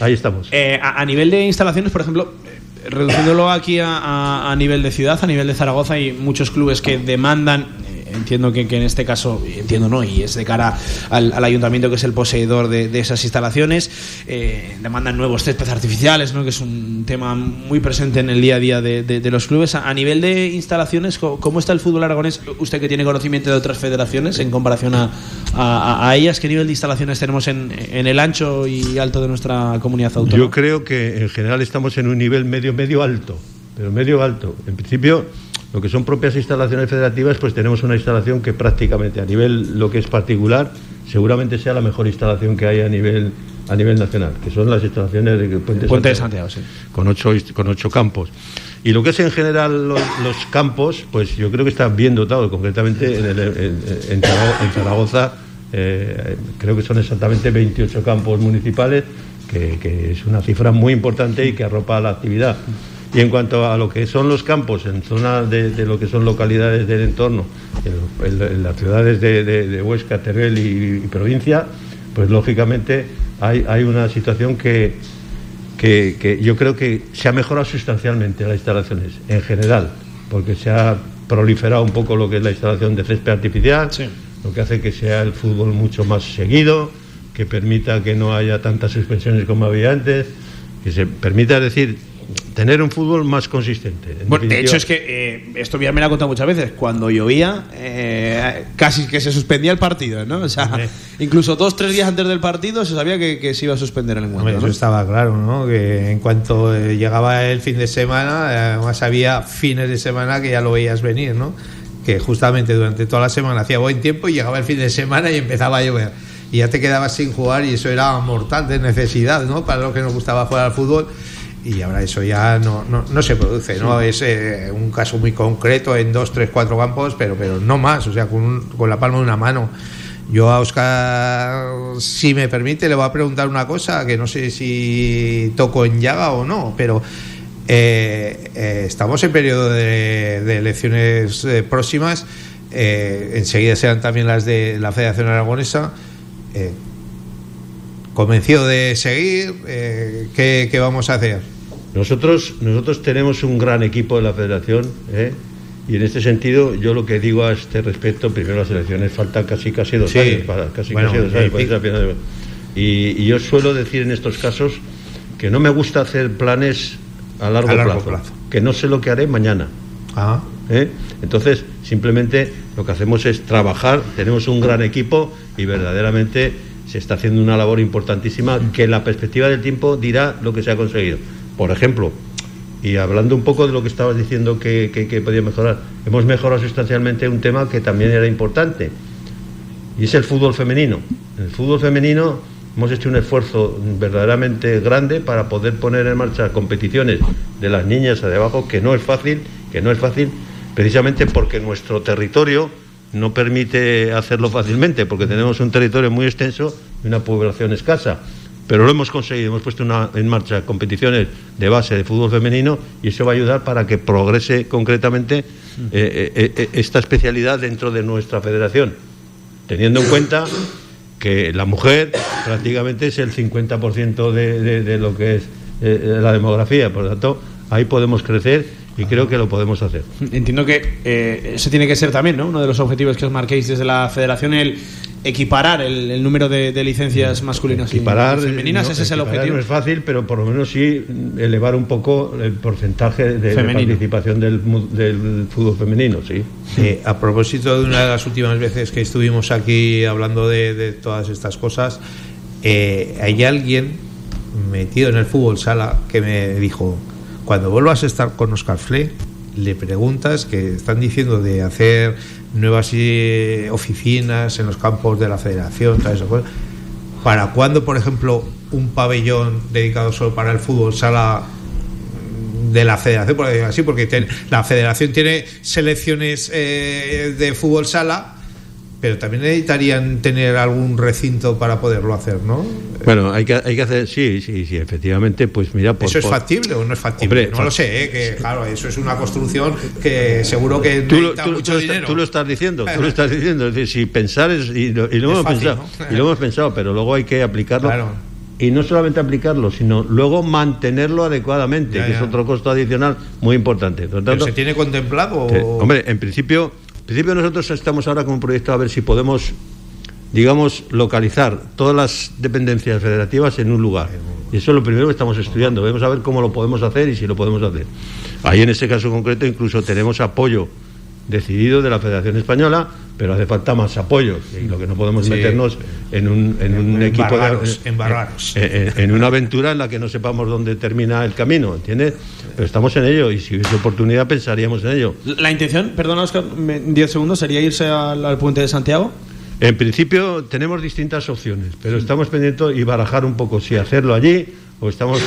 Ahí estamos. Eh, a, a nivel de instalaciones, por ejemplo, eh, reduciéndolo aquí a, a- a nivel de ciudad, a nivel de Zaragoza, hay muchos clubes que demandan. Entiendo que, que en este caso, entiendo no, y es de cara al, al ayuntamiento que es el poseedor de, de esas instalaciones, eh, demandan nuevos césped artificiales, ¿no? que es un tema muy presente en el día a día de, de- de los clubes. A, a nivel de instalaciones, ¿cómo está el fútbol aragonés? Usted que tiene conocimiento de otras federaciones en comparación a, a- a ellas, ¿qué nivel de instalaciones tenemos en, en el ancho y alto de nuestra comunidad autónoma? Yo creo que en general estamos en un nivel medio, medio alto, pero medio alto. En principio, lo que son propias instalaciones federativas, pues tenemos una instalación que prácticamente a nivel lo que es particular, seguramente sea la mejor instalación que hay a nivel a nivel nacional, que son las instalaciones de Puente, Puente de Santiago, sí. con ocho, con ocho campos. Y lo que es en general los, los campos, pues yo creo que está bien dotado, concretamente en, el- en- en Zaragoza, eh, creo que son exactamente 28 campos municipales, que, que es una cifra muy importante y que arropa la actividad. Y en cuanto a lo que son los campos, en zonas de, de lo que son localidades del entorno, en, en- las ciudades de, de- de Huesca, Teruel y, y provincia, pues lógicamente hay, hay una situación que, que, que yo creo que se ha mejorado sustancialmente las instalaciones en general, porque se ha proliferado un poco lo que es la instalación de césped artificial, Sí. lo que hace que sea el fútbol mucho más seguido, que permita que no haya tantas suspensiones como había antes, que se permita, decir, tener un fútbol más consistente. En Bueno, de hecho es que eh, esto ya me lo ha contado muchas veces. Cuando llovía, eh, casi que se suspendía el partido, ¿no? O sea, incluso dos, tres días antes del partido se sabía que, que se iba a suspender el encuentro. Hombre, eso ¿no? estaba claro, ¿no? Que en cuanto eh, llegaba el fin de semana, eh, además había fines de semana que ya lo veías venir, ¿no? Que justamente durante toda la semana hacía buen tiempo y llegaba el fin de semana y empezaba a llover. Y ya te quedabas sin jugar y eso era mortal de necesidad, ¿no? Para lo que nos gustaba jugar al fútbol. Y ahora eso ya no, no, no se produce, ¿no? Es eh, un caso muy concreto en dos, tres, cuatro campos, pero, pero no más, o sea, con, un- con la palma de una mano. Yo a Oscar, si me permite, le voy a preguntar una cosa que no sé si toco en llaga o no, pero eh, eh, estamos en periodo de, de elecciones eh, próximas, enseguida serán también las de la Federación Aragonesa. Convencido de seguir, eh, ¿qué, qué vamos a hacer? Nosotros, nosotros tenemos un gran equipo de la federación, ¿eh? y en este sentido, yo lo que digo a este respecto, primero las elecciones faltan casi casi dos Sí. años, para, casi Bueno, casi dos años, puede ser a final de- y, y yo suelo decir en estos casos que no me gusta hacer planes a largo, A largo plazo, plazo. que no sé lo que haré mañana. Ah, ¿eh? Entonces, simplemente lo que hacemos es trabajar, tenemos un gran equipo y verdaderamente se está haciendo una labor importantísima que en la perspectiva del tiempo dirá lo que se ha conseguido. Por ejemplo, y hablando un poco de lo que estabas diciendo que, que, que podía mejorar, hemos mejorado sustancialmente un tema que también era importante y es el fútbol femenino. En el fútbol femenino hemos hecho un esfuerzo verdaderamente grande para poder poner en marcha competiciones de las niñas de abajo, que no es fácil, que no es fácil, precisamente porque nuestro territorio no permite hacerlo fácilmente, porque tenemos un territorio muy extenso y una población escasa. Pero lo hemos conseguido, hemos puesto en marcha competiciones de base de fútbol femenino y eso va a ayudar para que progrese concretamente eh, eh, eh, esta especialidad dentro de nuestra federación teniendo en cuenta que la mujer prácticamente es el 50% de, de, lo que es la demografía, por lo tanto, ahí podemos crecer y creo que lo podemos hacer. Entiendo que eh, ese tiene que ser también ¿no? uno de los objetivos que os marquéis desde la federación, el equiparar el, el número de, de licencias masculinas y- Equiparar, y femeninas. no, ese es el objetivo. No es fácil, pero por lo menos sí elevar un poco el porcentaje de, participación del, fútbol femenino, sí. Eh, a propósito de una de las últimas veces que estuvimos aquí hablando de, de todas estas cosas, eh, hay alguien metido en el fútbol sala que me dijo, cuando vuelvas a estar con Oscar Fle, le preguntas que están diciendo de hacer nuevas eh, oficinas en los campos de la federación, esas cosas. ¿Para cuándo, por ejemplo, un pabellón dedicado solo para el fútbol sala de la federación, por así, porque ten- la federación tiene selecciones eh, de fútbol sala, pero también necesitarían tener algún recinto para poderlo hacer, ¿no? Bueno, hay que, hay que hacer, sí, sí, sí, efectivamente, pues mira, por, ¿Eso es por- factible o no es factible? Hombre, no lo sé, ¿eh? que claro, eso es una construcción que seguro que Tú lo, tú- mucho tú dinero. está- tú lo estás diciendo, tú lo estás diciendo. Es decir, si pensar es. Y lo, y lo Es hemos fácil, pensado, ¿no? y lo hemos pensado, pero luego hay que aplicarlo. Claro. Y no solamente aplicarlo, sino luego mantenerlo adecuadamente, Ya, que es otro costo adicional muy importante. Por lo ¿Pero tanto, se tiene contemplado? hombre, en principio, principio nosotros estamos ahora con un proyecto a ver si podemos, digamos, localizar todas las dependencias federativas en un lugar. Y eso es lo primero que estamos estudiando. Vamos a ver cómo lo podemos hacer y si lo podemos hacer. Ahí en este caso concreto incluso tenemos apoyo decidido de la Federación Española, pero hace falta más apoyo. Y lo que no podemos Sí. meternos en un, en un equipo de, Embargaros, embargaros. en, en una aventura en la que no sepamos dónde termina el camino, ¿entiendes? Pero estamos en ello y si hubiese oportunidad pensaríamos en ello. La intención, perdona Oscar, me- en 10 segundos, sería irse al, al puente de Santiago. En principio tenemos distintas opciones, pero estamos pendientes y barajar un poco si hacerlo allí o estamos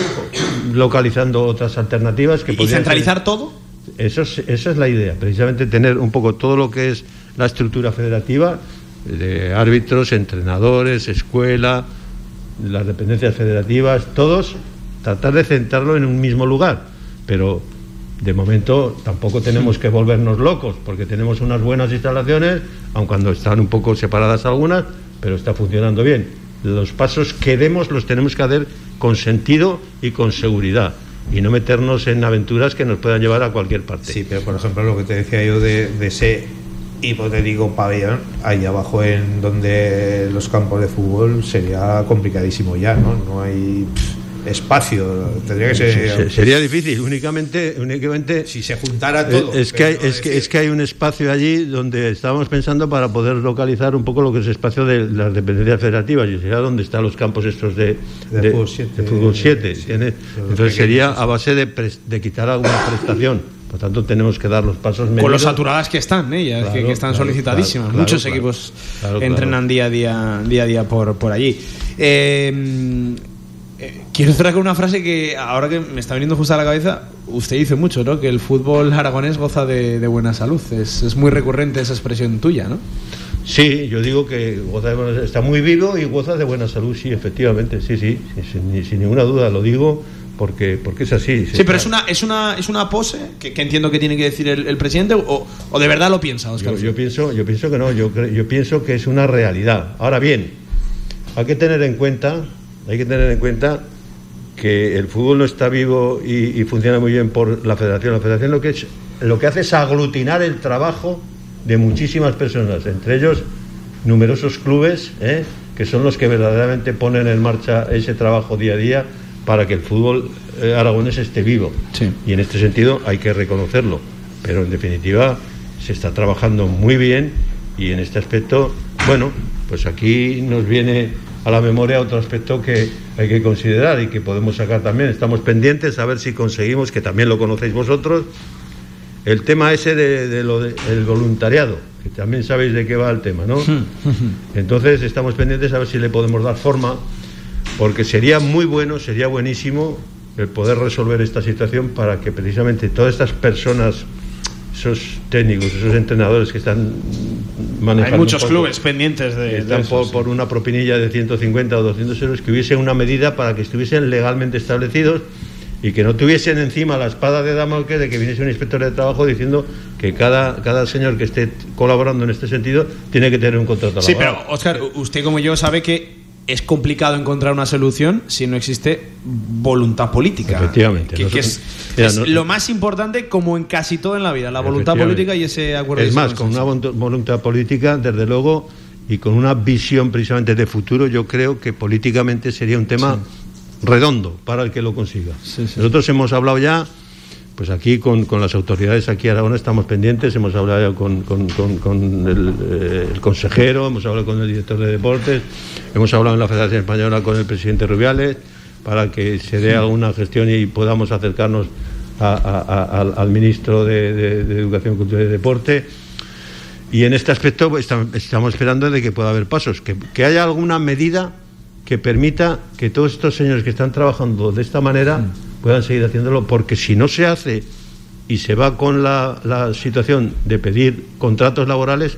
localizando otras alternativas que ¿Y centralizar ser- todo? Eso es, esa es la idea, precisamente tener un poco todo lo que es la estructura federativa de árbitros, entrenadores, escuela, las dependencias federativas, todos tratar de centrarlo en un mismo lugar, pero de momento tampoco tenemos que volvernos locos porque tenemos unas buenas instalaciones, aun cuando están un poco separadas algunas, pero está funcionando bien. Los pasos que demos los tenemos que hacer con sentido y con seguridad y no meternos en aventuras que nos puedan llevar a cualquier parte. Sí, pero por ejemplo lo que te decía yo de, de ese hipotético pabellón ahí abajo en donde los campos de fútbol sería complicadísimo ya, ¿no? No hay pff, espacio, tendría que ser... Se- sería difícil, únicamente, únicamente Si se juntara todo. Es que, hay, no es, que, es que hay un espacio allí donde estábamos pensando para poder localizar un poco lo que es espacio de las dependencias federativas, y sería donde están los campos estos de, De fútbol siete, de fútbol siete, sí, ¿entiendes? los Entonces sería a base de, de quitar alguna prestación. Por tanto, tenemos que dar los pasos Con lo medidos. saturadas que están, ¿eh? Ya, Claro, que, que están claro, solicitadísimas. claro, Muchos equipos entrenan día a día, día a día por, por allí. Eh, eh, quiero cerrar con una frase que ahora que me está viniendo justo a la cabeza, usted dice mucho, ¿no? Que el fútbol aragonés goza de, de buena salud. Es, es muy recurrente esa expresión tuya, ¿no? Sí, yo digo que goza de está muy vivo y goza de buena salud, sí, efectivamente, sí, sí, sí, sin, sin ninguna duda lo digo porque, porque es así. Sí, pero es una, es una, es una pose que, que entiendo que tiene que decir el, el presidente o, o de verdad lo piensa, Oscar. Yo, yo pienso, yo pienso que no, yo, yo pienso que es una realidad. Ahora bien, hay que tener en cuenta, hay que tener en cuenta que el fútbol no está vivo y, y funciona muy bien por la federación. La federación lo que, es, lo que hace es aglutinar el trabajo de muchísimas personas, entre ellos numerosos clubes, ¿eh? que son los que verdaderamente ponen en marcha ese trabajo día a día para que el fútbol eh, aragonés esté vivo. Sí. Y en este sentido hay que reconocerlo. Pero en definitiva se está trabajando muy bien y en este aspecto, bueno, pues aquí nos viene a la memoria otro aspecto que hay que considerar y que podemos sacar también. Estamos pendientes a ver si conseguimos, que también lo conocéis vosotros, el tema ese de, de lo del voluntariado, que también sabéis de qué va el tema, ¿no? Entonces estamos pendientes a ver si le podemos dar forma, porque sería muy bueno, sería buenísimo el poder resolver esta situación para que precisamente todas estas personas, esos técnicos, esos entrenadores que están manejando... Hay muchos poco- clubes pendientes de, de están eso, por, sí. por una propinilla de 150 o 200 euros, que hubiese una medida para que estuviesen legalmente establecidos y que no tuviesen encima la espada de Damocles de que viniese un inspector de trabajo diciendo que cada, cada señor que esté colaborando en este sentido tiene que tener un contrato Sí, laboral. pero Oscar, usted como yo sabe que es complicado encontrar una solución si no existe voluntad política. Efectivamente. Que, que es, Mira, no- lo más importante como en casi todo en la vida, la voluntad política y ese acuerdo. Es más, con una voluntad política, desde luego, y con una visión precisamente de futuro, yo creo que políticamente sería un tema redondo para el que lo consiga. Sí, sí. Nosotros hemos hablado ya, pues aquí con, con las autoridades aquí en Aragón estamos pendientes, hemos hablado con, con- con- con el, eh, el consejero, hemos hablado con el director de deportes, hemos hablado en la Federación Española con el presidente Rubiales, para que se dé alguna gestión y podamos acercarnos a- a- a- al, ministro de, de- de Educación, Cultura y Deporte. Y en este aspecto pues, estam- estamos esperando de que pueda haber pasos, que, que haya alguna medida que permita que todos estos señores que están trabajando de esta manera puedan seguir haciéndolo, porque si no se hace y se va con la, la situación de pedir contratos laborales,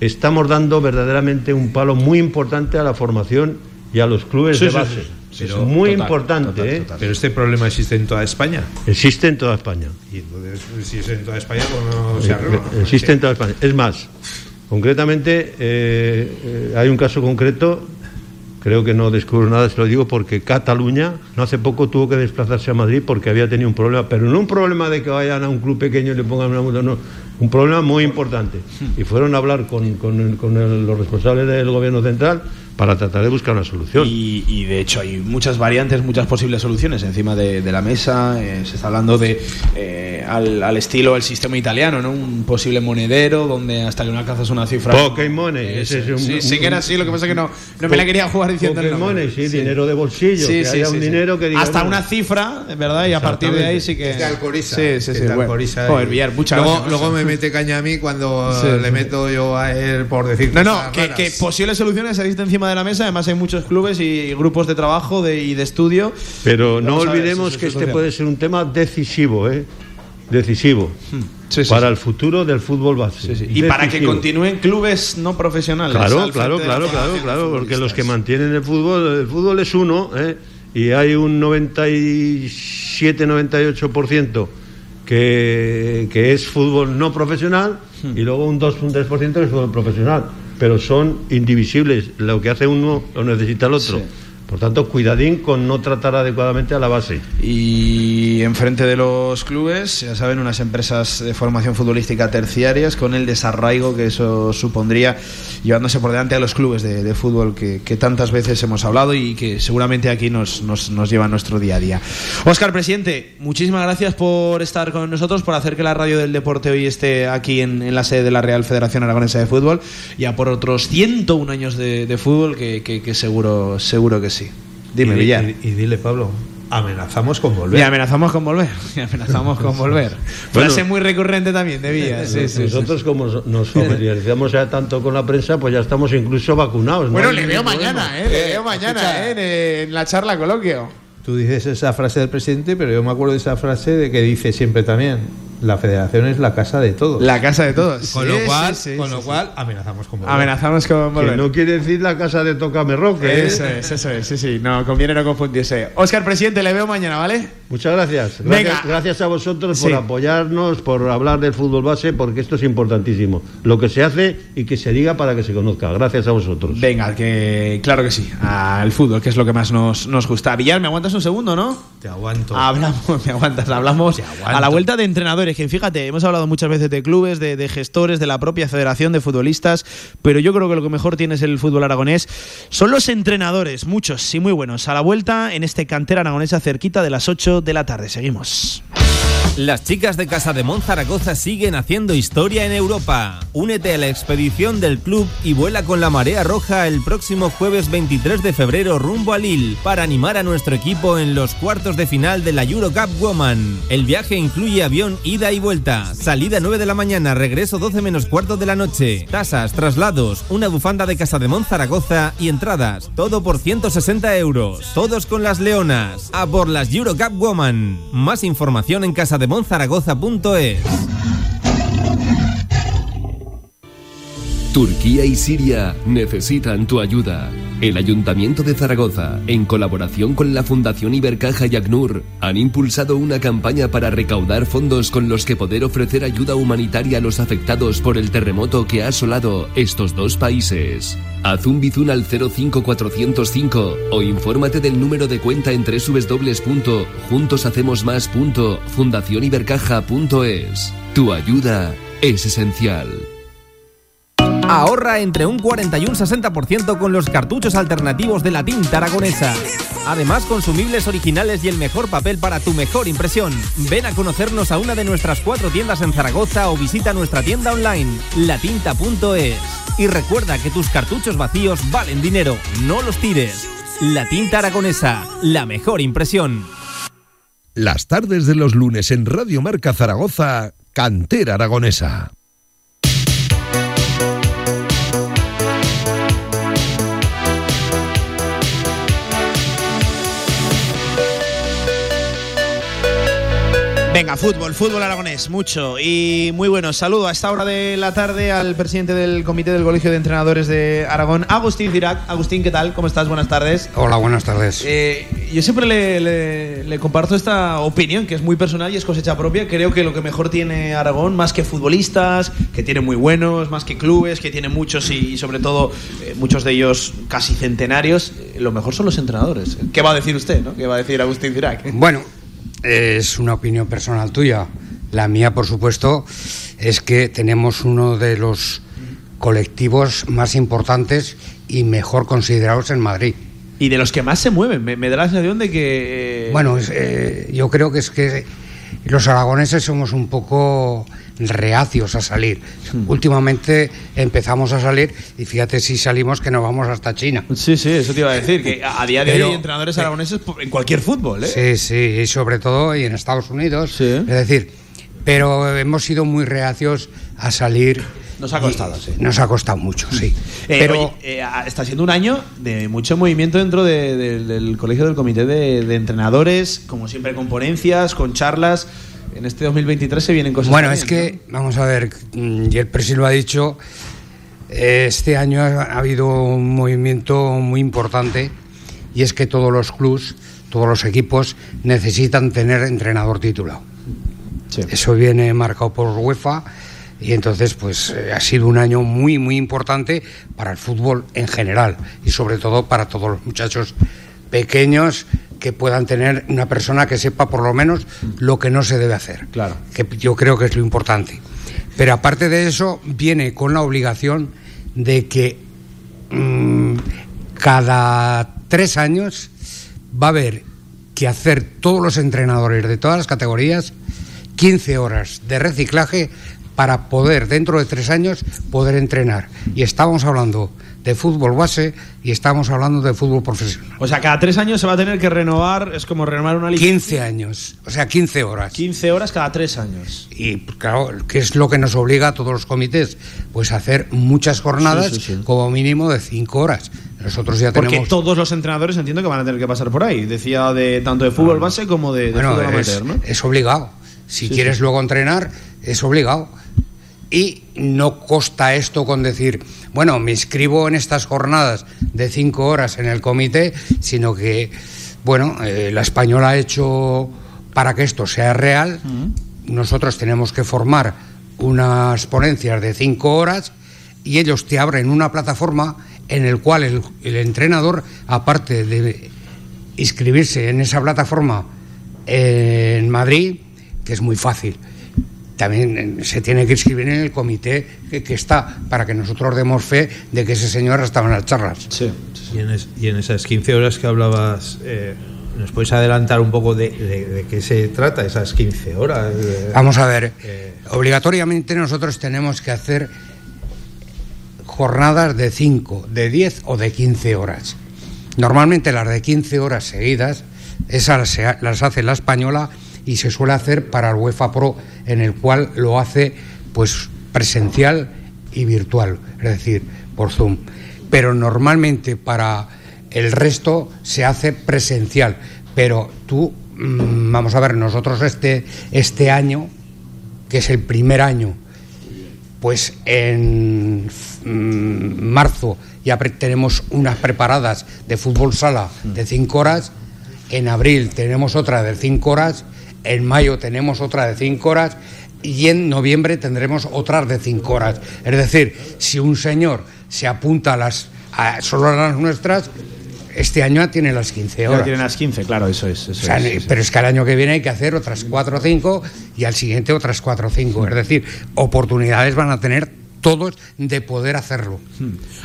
estamos dando verdaderamente un palo muy importante a la formación y a los clubes Sí, de base. sí, sí. es muy total, importante, total, ¿eh? total. Pero este problema existe en toda España. existe en toda España. Y entonces, si es en toda España, pues no se arregla. Eh, Existe en toda España. Es más, concretamente, eh, eh, hay un caso concreto, creo que no descubro nada, se lo digo, porque Cataluña no hace poco tuvo que desplazarse a Madrid porque había tenido un problema, pero no un problema de que vayan a un club pequeño y le pongan una multa, no, un problema muy importante. Y fueron a hablar con, con- con el- los responsables del gobierno central para tratar de buscar una solución. Y, y, de hecho hay muchas variantes, muchas posibles soluciones encima de, de la mesa. eh, se está hablando de eh, al, al estilo el sistema italiano, ¿no? Un posible monedero donde hasta que no alcanzas una cifra. Pocket money, ese es un- sí, sí que era así, lo que pasa es que no, no me la quería jugar diciendo nombre. money, sí, dinero de bolsillo, que haya un dinero que diga, Hasta bueno, una cifra, ¿verdad? Y a partir de ahí sí que. Es de Alcoriza. Sí, sí, sí. de bueno. Joder, Villar, muchas luego, gracias. luego me *laughs* mete caña a mí cuando Sí. le meto yo a él por decir No, no, que, que posibles soluciones existen encima de la mesa. Además, hay muchos clubes y grupos de trabajo de, y de estudio. Pero no Vamos olvidemos si que este puede ser un tema decisivo, ¿eh? Decisivo. Sí, sí, para sí. el futuro del fútbol base. Y para que continúen clubes no profesionales. Claro, claro, claro, claro, claro, porque los que mantienen el fútbol, el fútbol es uno, ¿eh? y hay un 97-98% que, que es fútbol no profesional Hmm. y luego un 2, un 3% que es fútbol profesional, pero son indivisibles, lo que hace uno lo necesita el otro. Por tanto, cuidadín con no tratar adecuadamente a la base. Y enfrente de los clubes, ya saben, unas empresas de formación futbolística terciarias con el desarraigo que eso supondría llevándose por delante a los clubes de, fútbol que, tantas veces hemos hablado y que seguramente aquí nos, nos, nos lleva nuestro día a día. Óscar, presidente, muchísimas gracias por estar con nosotros, por hacer que la radio del deporte hoy esté aquí en, la sede de la Real Federación Aragonesa de Fútbol y a por otros 101 años de, fútbol que- que seguro, seguro que sí. Dime, y, Villar. y- y dile, Pablo, amenazamos con volver. Y amenazamos con volver. Y amenazamos con volver. *laughs* Frase muy recurrente también de Villa. Sí, sí, sí, Nosotros, sí. como nos familiarizamos ya tanto con la prensa, pues ya estamos incluso vacunados. ¿no? Bueno, hay le veo mañana. ¿eh? Le veo mañana, ¿eh? En, en la charla coloquio. Tú dices esa frase del presidente, pero yo me acuerdo de esa frase de que dice siempre también, la federación es la casa de todos. La casa de todos. Con Sí, lo cual, sí, sí, con sí, lo sí. cual amenazamos con volver. Amenazamos con Que volver. no quiere decir la casa de Tócame Roque. ¿eh? Eso es, eso es, sí, sí, no, conviene no confundirse. Óscar, presidente, le veo mañana, ¿vale? Muchas gracias. Venga. Gracias, gracias a vosotros por apoyarnos, por hablar del fútbol base, porque esto es importantísimo. Lo que se hace y que se diga para que se conozca. Gracias a vosotros. Venga, que claro que sí, al fútbol, que es lo que más nos, nos gusta. Villar, ¿me aguantas un segundo, no? Te aguanto. Hablamos, *laughs* me aguantas, hablamos aguanto. a la vuelta de entrenadores, fíjate, hemos hablado muchas veces de clubes, de, de gestores, de la propia federación de futbolistas, pero yo creo que lo que mejor tiene es el fútbol aragonés. Son los entrenadores, muchos y muy buenos. A la vuelta en este cantera aragonesa cerquita de las 8 de la tarde. Seguimos. Las chicas de Casa de Zaragoza siguen haciendo historia en Europa. Únete a la expedición del club y vuela con la marea roja el próximo jueves 23 de febrero rumbo a Lille para animar a nuestro equipo en los cuartos de final de la Eurocup Woman. El viaje incluye avión ida y vuelta, salida 9 de la mañana, regreso 12 menos cuarto de la noche, tasas, traslados, una bufanda de Casa de Zaragoza y entradas. Todo por 160 euros. Todos con las leonas. A por las Eurocup Woman. Más información en casademonzaragoza.es. Turquía y Siria necesitan tu ayuda. El Ayuntamiento de Zaragoza, en colaboración con la Fundación Ibercaja y ACNUR, han impulsado una campaña para recaudar fondos con los que poder ofrecer ayuda humanitaria a los afectados por el terremoto que ha asolado estos dos países. Haz un bizun al 05405 o infórmate del número de cuenta en www.juntoshacemosmas.fundacionibercaja.es. Tu ayuda es esencial. Ahorra entre un 40 y un 60% con los cartuchos alternativos de la tinta aragonesa. Además, consumibles originales y el mejor papel para tu mejor impresión. Ven a conocernos a una de nuestras cuatro tiendas en Zaragoza o visita nuestra tienda online, latinta.es. Y recuerda que tus cartuchos vacíos valen dinero, no los tires. La tinta aragonesa, la mejor impresión. Las tardes de los lunes en Radio Marca Zaragoza, Cantera Aragonesa. Venga, fútbol, fútbol aragonés, mucho y muy bueno. Saludo a esta hora de la tarde al presidente del Comité del Colegio de Entrenadores de Aragón, Agustín Cirac. Agustín, ¿qué tal? ¿Cómo estás? Buenas tardes. Hola, buenas tardes. Eh, yo siempre le, le- le comparto esta opinión, que es muy personal y es cosecha propia. Creo que lo que mejor tiene Aragón, más que futbolistas, que tiene muy buenos, más que clubes, que tiene muchos y, y sobre todo eh, muchos de ellos casi centenarios, eh, lo mejor son los entrenadores. ¿Qué va a decir usted? ¿no? ¿Qué va a decir Agustín Cirac? Bueno, es una opinión personal tuya. La mía, por supuesto, es que tenemos uno de los colectivos más importantes y mejor considerados en Madrid. Y de los que más se mueven. Me, me da la sensación de que. eh, Bueno, es, eh, yo creo que es que los aragoneses somos un poco reacios a salir. Últimamente empezamos a salir y fíjate si salimos que nos vamos hasta China. Sí, sí, eso te iba a decir. Que a día de Pero- hoy hay entrenadores aragoneses por- en cualquier fútbol, ¿eh? Sí, sí, y sobre todo y en Estados Unidos. Sí. Es decir, pero hemos sido muy reacios a salir. Nos ha costado, y- sí. Nos ha costado mucho, sí. Eh, pero oye, eh, está siendo un año de mucho movimiento dentro de- de- del colegio del comité de, de entrenadores, como siempre con ponencias, con charlas. En este 2023 se vienen cosas. bueno, también, es que, vamos a ver, y el presi lo ha dicho, este año ha ha habido un movimiento muy importante y es que todos los clubs, todos los equipos necesitan tener entrenador titulado. Sí. Eso viene marcado por UEFA y entonces pues eh, ha sido un año muy muy importante para el fútbol en general y sobre todo para todos los muchachos pequeños que puedan tener una persona que sepa por lo menos lo que no se debe hacer. Claro. Que yo creo que es lo importante. Pero aparte de eso viene con la obligación de que mm, cada tres años va a haber que hacer todos los entrenadores de todas las categorías 15 horas de reciclaje para poder dentro de tres años poder entrenar. Y estamos hablando de fútbol base y estamos hablando de fútbol profesional. O sea, cada tres años se va a tener que renovar, es como renovar una licencia. 15 años, o sea, 15 horas. 15 horas cada tres años. Y pues, claro, ¿qué es lo que nos obliga a todos los comités? Pues a hacer muchas jornadas, Sí, sí, sí. como mínimo de 5 horas. Nosotros ya Porque tenemos... todos los entrenadores entiendo que van a tener que pasar por ahí. Decía de tanto de fútbol base como de, de Bueno, fútbol es, amateur, ¿no? es obligado. Si quieres luego entrenar, es obligado. Y no costa esto con decir, bueno, me inscribo en estas jornadas de cinco horas en el comité, sino que, bueno, eh, la española ha hecho para que esto sea real. Nosotros tenemos que formar unas ponencias de cinco horas y ellos te abren una plataforma en el cual el, el entrenador, aparte de inscribirse en esa plataforma en Madrid, que es muy fácil, también eh, se tiene que inscribir en el comité que, que está para que nosotros demos fe de que ese señor estaba en las charlas. Y en, es- y en esas 15 horas que hablabas, eh, ¿nos puedes adelantar un poco de, de- de qué se trata esas 15 horas? Eh, Vamos a ver, eh, obligatoriamente nosotros tenemos que hacer jornadas de 5, de 10 o de 15 horas. Normalmente las de 15 horas seguidas, esas las hace la española y se suele hacer para el UEFA Pro, en el cual lo hace pues presencial y virtual, es decir, por Zoom. Pero normalmente para el resto se hace presencial. Pero tú, mm, vamos a ver, nosotros este, este año, que es el primer año, pues en mm, marzo ya tenemos unas preparadas de fútbol sala de 5 horas, en abril tenemos otra de 5 horas, en mayo tenemos otra de 5 horas y en noviembre tendremos otras de 5 horas. Es decir, si un señor se apunta a las a solo a las nuestras, este año ya tiene las 15 Ya horas. tienen las 15, claro, eso es. eso O sea, es, sí, sí. Pero es que al año que viene hay que hacer otras 4 o 5 y al siguiente otras 4 o 5. Es decir, oportunidades van a tener todos de poder hacerlo.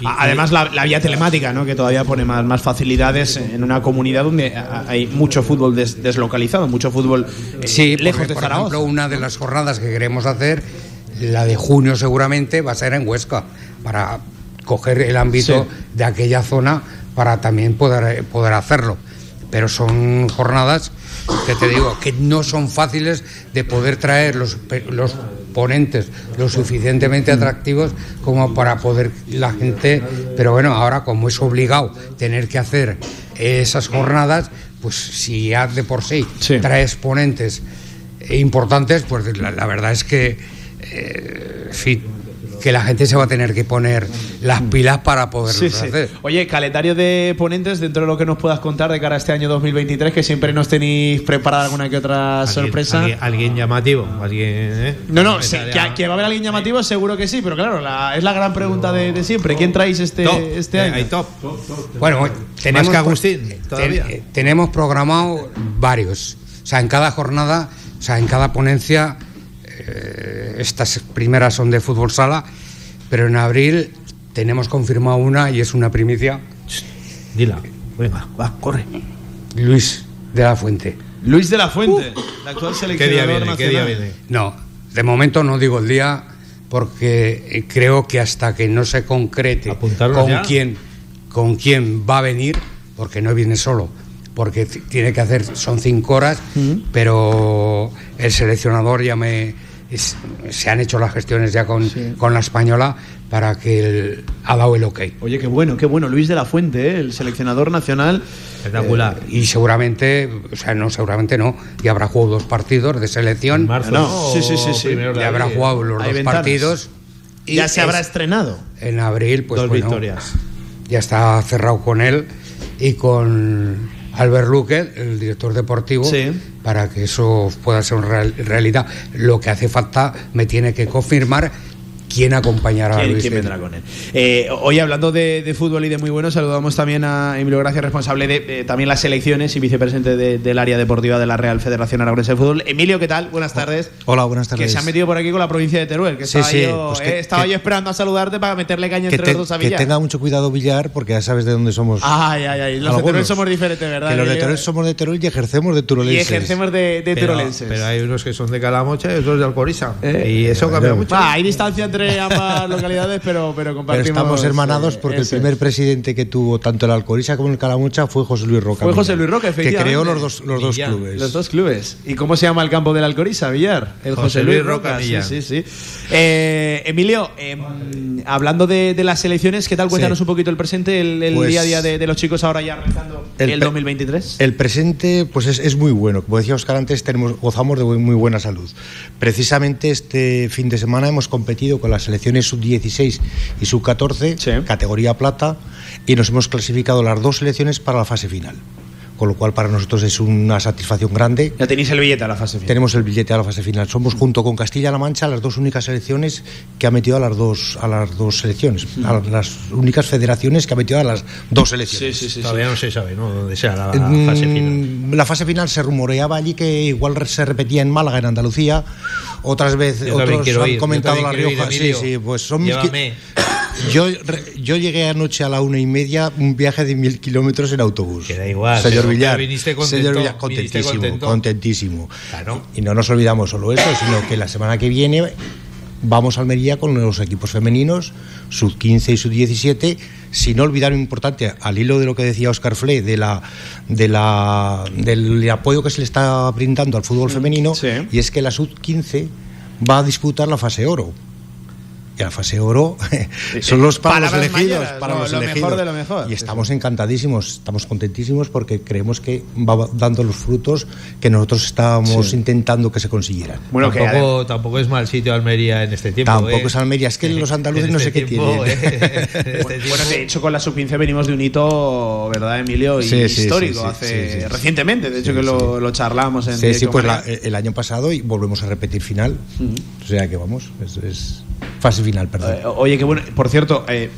A- Además, la, la vía telemática, ¿no? que todavía pone más, más facilidades en una comunidad donde hay mucho fútbol des- deslocalizado, mucho fútbol eh, Sí, lejos porque, de por Zaragoza. ejemplo, una de las jornadas que queremos hacer, la de junio seguramente, va a ser en Huesca, para coger el ámbito Sí. de aquella zona para también poder, poder hacerlo. Pero son jornadas que te digo que no son fáciles de poder traer los ponentes lo suficientemente atractivos como para poder la gente. Pero bueno, ahora como es obligado tener que hacer esas jornadas, pues si ya de por sí, Sí. traes ponentes importantes, pues la, la verdad es que, eh, en fin, que la gente se va a tener que poner las pilas para poderlo Sí, sí. hacer. Oye, calendario de ponentes dentro de lo que nos puedas contar de cara a este año 2023, que siempre nos tenéis preparada alguna que otra alguien- sorpresa. Alguien, alguien llamativo, alguien. ¿eh? No, no, que, que va a haber alguien llamativo, seguro que sí, pero claro, la- es la gran pregunta de, de siempre. ¿Quién traéis este, Top, este eh, año? hay top. Bueno, tenemos, que Agustín, todavía. eh, tenemos programado varios. O sea, en cada jornada, o sea, en cada ponencia, eh, estas primeras son de fútbol sala, pero en abril tenemos confirmado una y es una primicia, Dila. Venga, va, corre. Luis de la Fuente. Luis de la Fuente, el actual ¿Qué seleccionador día viene? nacional. ¿Qué día viene? No, de momento no digo el día porque eh, creo que hasta que no se concrete con ya. quién con quién va a venir, porque no viene solo, porque tiene que hacer son cinco horas, pero el seleccionador ya me es- se han hecho las gestiones ya con, con la española para que él ha dado el ok. Oye, qué bueno, qué bueno. Luis de la Fuente, ¿eh? el seleccionador nacional. Espectacular. Y seguramente, o sea, no, seguramente no, y habrá jugado dos partidos de selección, En marzo. No, sí, sí, sí, sí. Primeros de y habrá abril. jugado los Hay dos ventanas. partidos. y ya se habrá es- estrenado. en abril, pues Dos bueno, victorias. ya está cerrado con él y con Albert Luque, el director deportivo, Sí. para que eso pueda ser una real- realidad. Lo que hace falta me tiene que confirmar quién acompañará a ¿Quién, Luis. quién vendrá con él? Eh, hoy hablando de, de fútbol y de muy bueno, saludamos también a Emilio Gracia, responsable de, de también las selecciones y vicepresidente de- del área deportiva de la Real Federación Aragonesa de Fútbol. Emilio, ¿qué tal? Buenas tardes. Hola, buenas Que tardes. se ha metido por aquí con la provincia de Teruel. Que Sí, estaba sí, yo, pues que- eh, estaba que- yo esperando a saludarte para meterle caña que, entre te- los dos a que Villar. tenga mucho cuidado Villar, porque ya sabes de dónde somos. Ay, ay, ay. Los de Teruel algunos. somos diferentes, ¿verdad? que los de? Teruel somos de Teruel y ejercemos de y turolenses. ejercemos de, de Pero, terolenses. pero hay unos que son de Calamocha y otros de Alcoriza. Eh, y eso cambia mucho. Va, hay distancia entre entre ambas localidades, pero, pero Pero compartimos. estamos hermanados eh, porque el primer presidente que tuvo tanto el Alcoriza como el Calamucha fue José Luis Roca. Fue José Luis Roca, Que efectivamente. creó los dos, los dos Millán, clubes. Los dos clubes. ¿Y cómo se llama el campo del Alcoriza, Villar? El José, José Luis Luis Roca. Roca sí, Millán. sí, sí. Eh, Emilio, eh, hablando de, de las selecciones, ¿qué tal? Cuéntanos Sí. un poquito el presente, el, el Pues- día a día de, de los chicos ahora ya realizando el, El pe- 2023. El presente pues es, es muy bueno. Como decía Oscar antes, tenemos, gozamos de muy muy buena salud. Precisamente este fin de semana hemos competido con las selecciones sub-16 y sub-14, Sí. categoría plata, y nos hemos clasificado las dos selecciones para la fase final. Con lo cual para nosotros es una satisfacción grande. ya tenéis el billete a la fase final. Tenemos el billete a la fase final. Somos junto con Castilla-La Mancha las dos únicas selecciones que ha metido a las dos a las dos selecciones, a las únicas federaciones que ha metido a las dos selecciones. Sí, sí, sí. sí. Todavía no se sabe, ¿no? Dónde sea la, Mm, fase final. La fase final se rumoreaba allí que igual se repetía en Málaga, en Andalucía. Otras veces, otros han ir, comentado La quiero ir, Rioja. Sí, sí, pues son Llévame. Yo, re- yo llegué anoche a la una y media, un viaje de mil kilómetros en autobús. Que da igual, Señor Villar. viniste contento, señor Villar, contentísimo, contento. contentísimo. Claro. Y no nos olvidamos solo eso, sino que la semana que viene vamos a Almería con los equipos femeninos, sub 15 y sub 17, sin olvidar lo importante, al hilo de lo que decía Oscar Fle, de la, de la, del apoyo que se le está brindando al fútbol femenino, sí. y es que la sub 15 va a disputar la fase oro. Y la fase oro *laughs* son los para los Palabras elegidos, para lo- los lo mejor elegidos. de lo mejor. Y estamos encantadísimos, estamos contentísimos porque creemos que va dando los frutos que nosotros estábamos intentando que se consiguieran. Bueno, que tampoco, tampoco es mal sitio Almería en este tiempo. Tampoco ¿eh? es Almería, es que los andaluces En no sé este qué tiempo, tienen. ¿eh? *laughs* Este Bueno, de hecho, con la sub-15 venimos de un hito, ¿verdad, Emilio? Y Sí, histórico, sí, sí, hace sí, sí. recientemente, de hecho, Sí, que sí. lo, lo charlamos en Sí, sí, pues la- el año pasado y volvemos a repetir final. O sea que vamos, es, es fase final, perdón. Eh, oye, qué bueno. Por cierto, eh,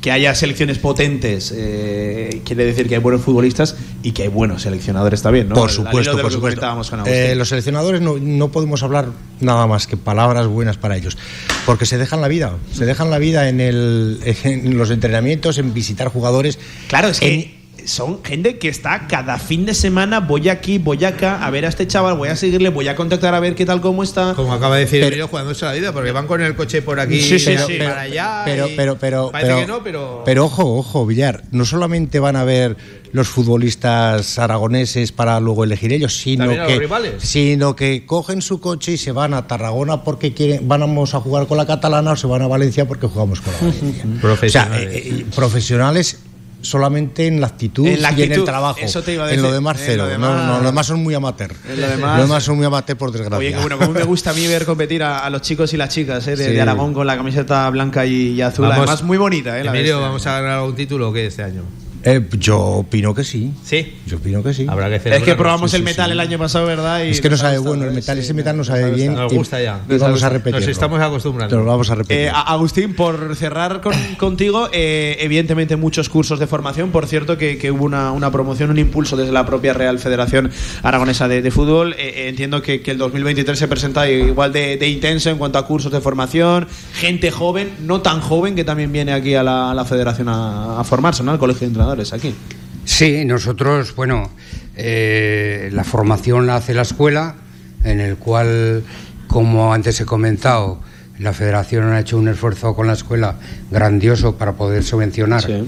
que haya selecciones potentes eh, quiere decir que hay buenos futbolistas y que hay buenos seleccionadores también, ¿no? por supuesto, por que supuesto. Eh, los seleccionadores no, no podemos hablar nada más que palabras buenas para ellos, porque se dejan la vida, se dejan la vida en, el, en los entrenamientos, en visitar jugadores. Claro, es en- que son gente que está cada fin de semana, voy aquí, voy acá, a ver a este chaval, voy a seguirle, voy a contactar a ver qué tal, cómo está. Como acaba de decir Pero- Emilio, jugándose la vida, porque van con el coche por aquí Sí, sí, para, sí. para allá. pero, pero, pero, parece pero, que no, pero. pero ojo, ojo, Villar, no solamente van a ver los futbolistas aragoneses para luego elegir ellos, sino que, sino que cogen su coche y se van a Tarragona porque quieren, vamos a jugar con la catalana o se van a Valencia porque jugamos con la Valencia. *laughs* o sea, Profesionales. eh, eh, profesionales solamente en la actitud En la y en el trabajo. eso te iba a En lo demás cero. lo No, demás- no, lo demás son muy amateur. En lo demás- son muy amateur por desgracia. Oye, que bueno, como me gusta a mí ver competir a, a los chicos y las chicas eh, de, Sí. de Aragón con la camiseta blanca y, y azul. Vamos. Además, muy bonita, ¿eh? La Emilio, este ¿vamos a ganar algún título o qué este año? Eh, yo opino que sí. Sí. Yo opino que sí. Habrá que Es que probamos sí, el metal sí. el año pasado, ¿verdad? Y Es que no nos sabe bueno el metal, Sí, ese metal no nos sabe bien. Nos gusta ya. Y vamos a Nos repetirlo. estamos acostumbrando. Nos vamos a repetir. Eh, Agustín, por cerrar con- *laughs* contigo, eh, evidentemente muchos cursos de formación. Por cierto, que, que hubo una, una promoción, un impulso desde la propia Real Federación Aragonesa de, de Fútbol. Eh, eh, entiendo que, que el 2023 se presenta igual de, de intenso en cuanto a cursos de formación. Gente joven, no tan joven, que también viene aquí a la, a la Federación a, a formarse, ¿no? Al Colegio de Entrenadores, aquí. Sí, nosotros, bueno, eh, la formación la hace la escuela, en el cual, como antes he comentado, la federación ha hecho un esfuerzo con la escuela grandioso para poder subvencionar Sí.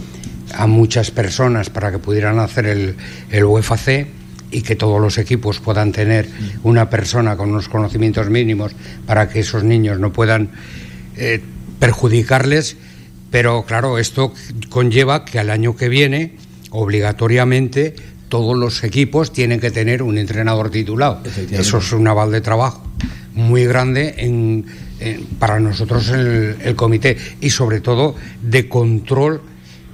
a muchas personas para que pudieran hacer el, el UFAC y que todos los equipos puedan tener una persona con unos conocimientos mínimos para que esos niños no puedan eh, perjudicarles. Pero claro, esto conlleva que al año que viene, obligatoriamente, todos los equipos tienen que tener un entrenador titulado. Eso es un aval de trabajo muy grande en, en- para nosotros el, el comité y sobre todo de control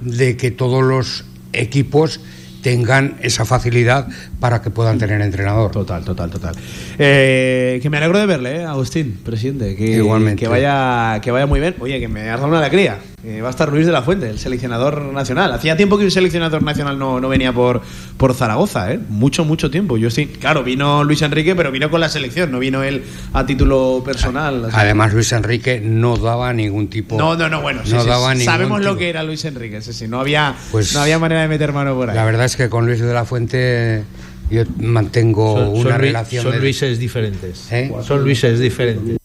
de que todos los equipos tengan esa facilidad para que puedan tener entrenador. Total, total, total. Eh, que me alegro de verle, ¿eh? Agustín, presidente. Que, Igualmente. Que vaya, que vaya muy bien. Oye, que me has dado una alegría. Que va a estar Luis de la Fuente, el seleccionador nacional. Hacía tiempo que un seleccionador nacional no, no venía por, por Zaragoza, ¿eh? Mucho, mucho tiempo. Yo sí. Claro, vino Luis Enrique, pero vino con la selección, no vino él a título personal. Así- Además, Luis Enrique no daba ningún tipo. no, no, no, bueno, sí, no sí, daba sí. ningún sabemos lo que era Luis Enrique, sí, sí, no había, Pues, no había manera de meter mano por ahí. La verdad es que con Luis de la Fuente yo mantengo Son, una son relación. son de- Luises diferentes. ¿Eh? Son Luises diferentes.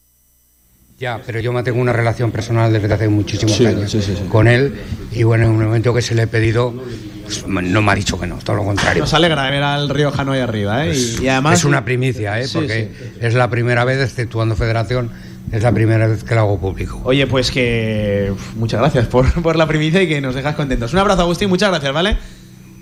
Ya, pero yo mantengo una relación personal desde hace muchísimos Sí, años sí, sí, sí. con él y bueno, en un momento que se le he pedido, pues, no me ha dicho que no, todo lo contrario. Nos alegra ver al Riojano ahí arriba, ¿eh? Y, y además. es una primicia, ¿eh? Sí, porque es la primera vez, exceptuando Federación, es la primera vez que lo hago público. Oye, pues que. Muchas gracias por, por la primicia y que nos dejas contentos. Un abrazo, Agustín, muchas gracias, ¿vale?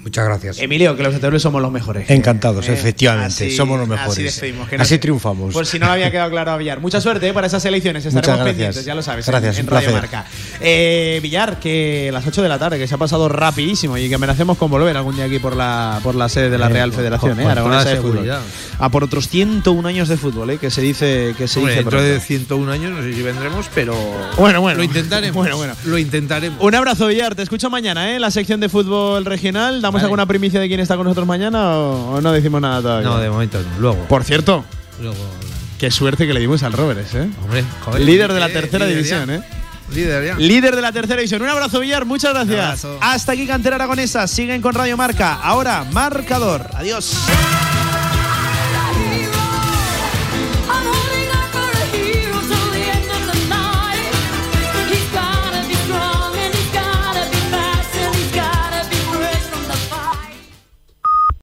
Muchas gracias. Emilio, que los de somos los mejores. Encantados, Eh, efectivamente, así- somos los Así, mejores. despedimos, que Así no- triunfamos. Por si no le había quedado claro a Villar. Mucha suerte eh, para esas elecciones. Estaremos Muchas gracias. pendientes, ya lo sabes. en- Gracias, en, un Radio. Marca. Eh, Villar, que las 8 de la tarde, que se ha pasado rapidísimo y que merecemos con volver algún día aquí por la, por la sede de la Eh, Real Federación, con eh, Aragonesa de Fútbol. seguridad. A por otros 101 años de fútbol, eh, que se dice que se dice dentro pronto. de 101 años no sé si vendremos, pero Bueno, bueno. lo intentaremos. Bueno, bueno. Lo intentaremos. Un abrazo, Villar. Te escucho mañana, ¿eh? La sección de fútbol regional. ¿Damos Vale. alguna primicia de quién está con nosotros mañana o, o no decimos nada todavía? No, de momento no. Luego. Por cierto, Luego. qué suerte que le dimos al Roberts, ¿eh? Hombre, joder, Líder de la eh, tercera división. ¿eh? Líder ya. Líder de la tercera división. Un abrazo, Villar. Muchas gracias. Hasta aquí, Cantera Aragonesa. Siguen con Radio Marca. Ahora, marcador. Adiós.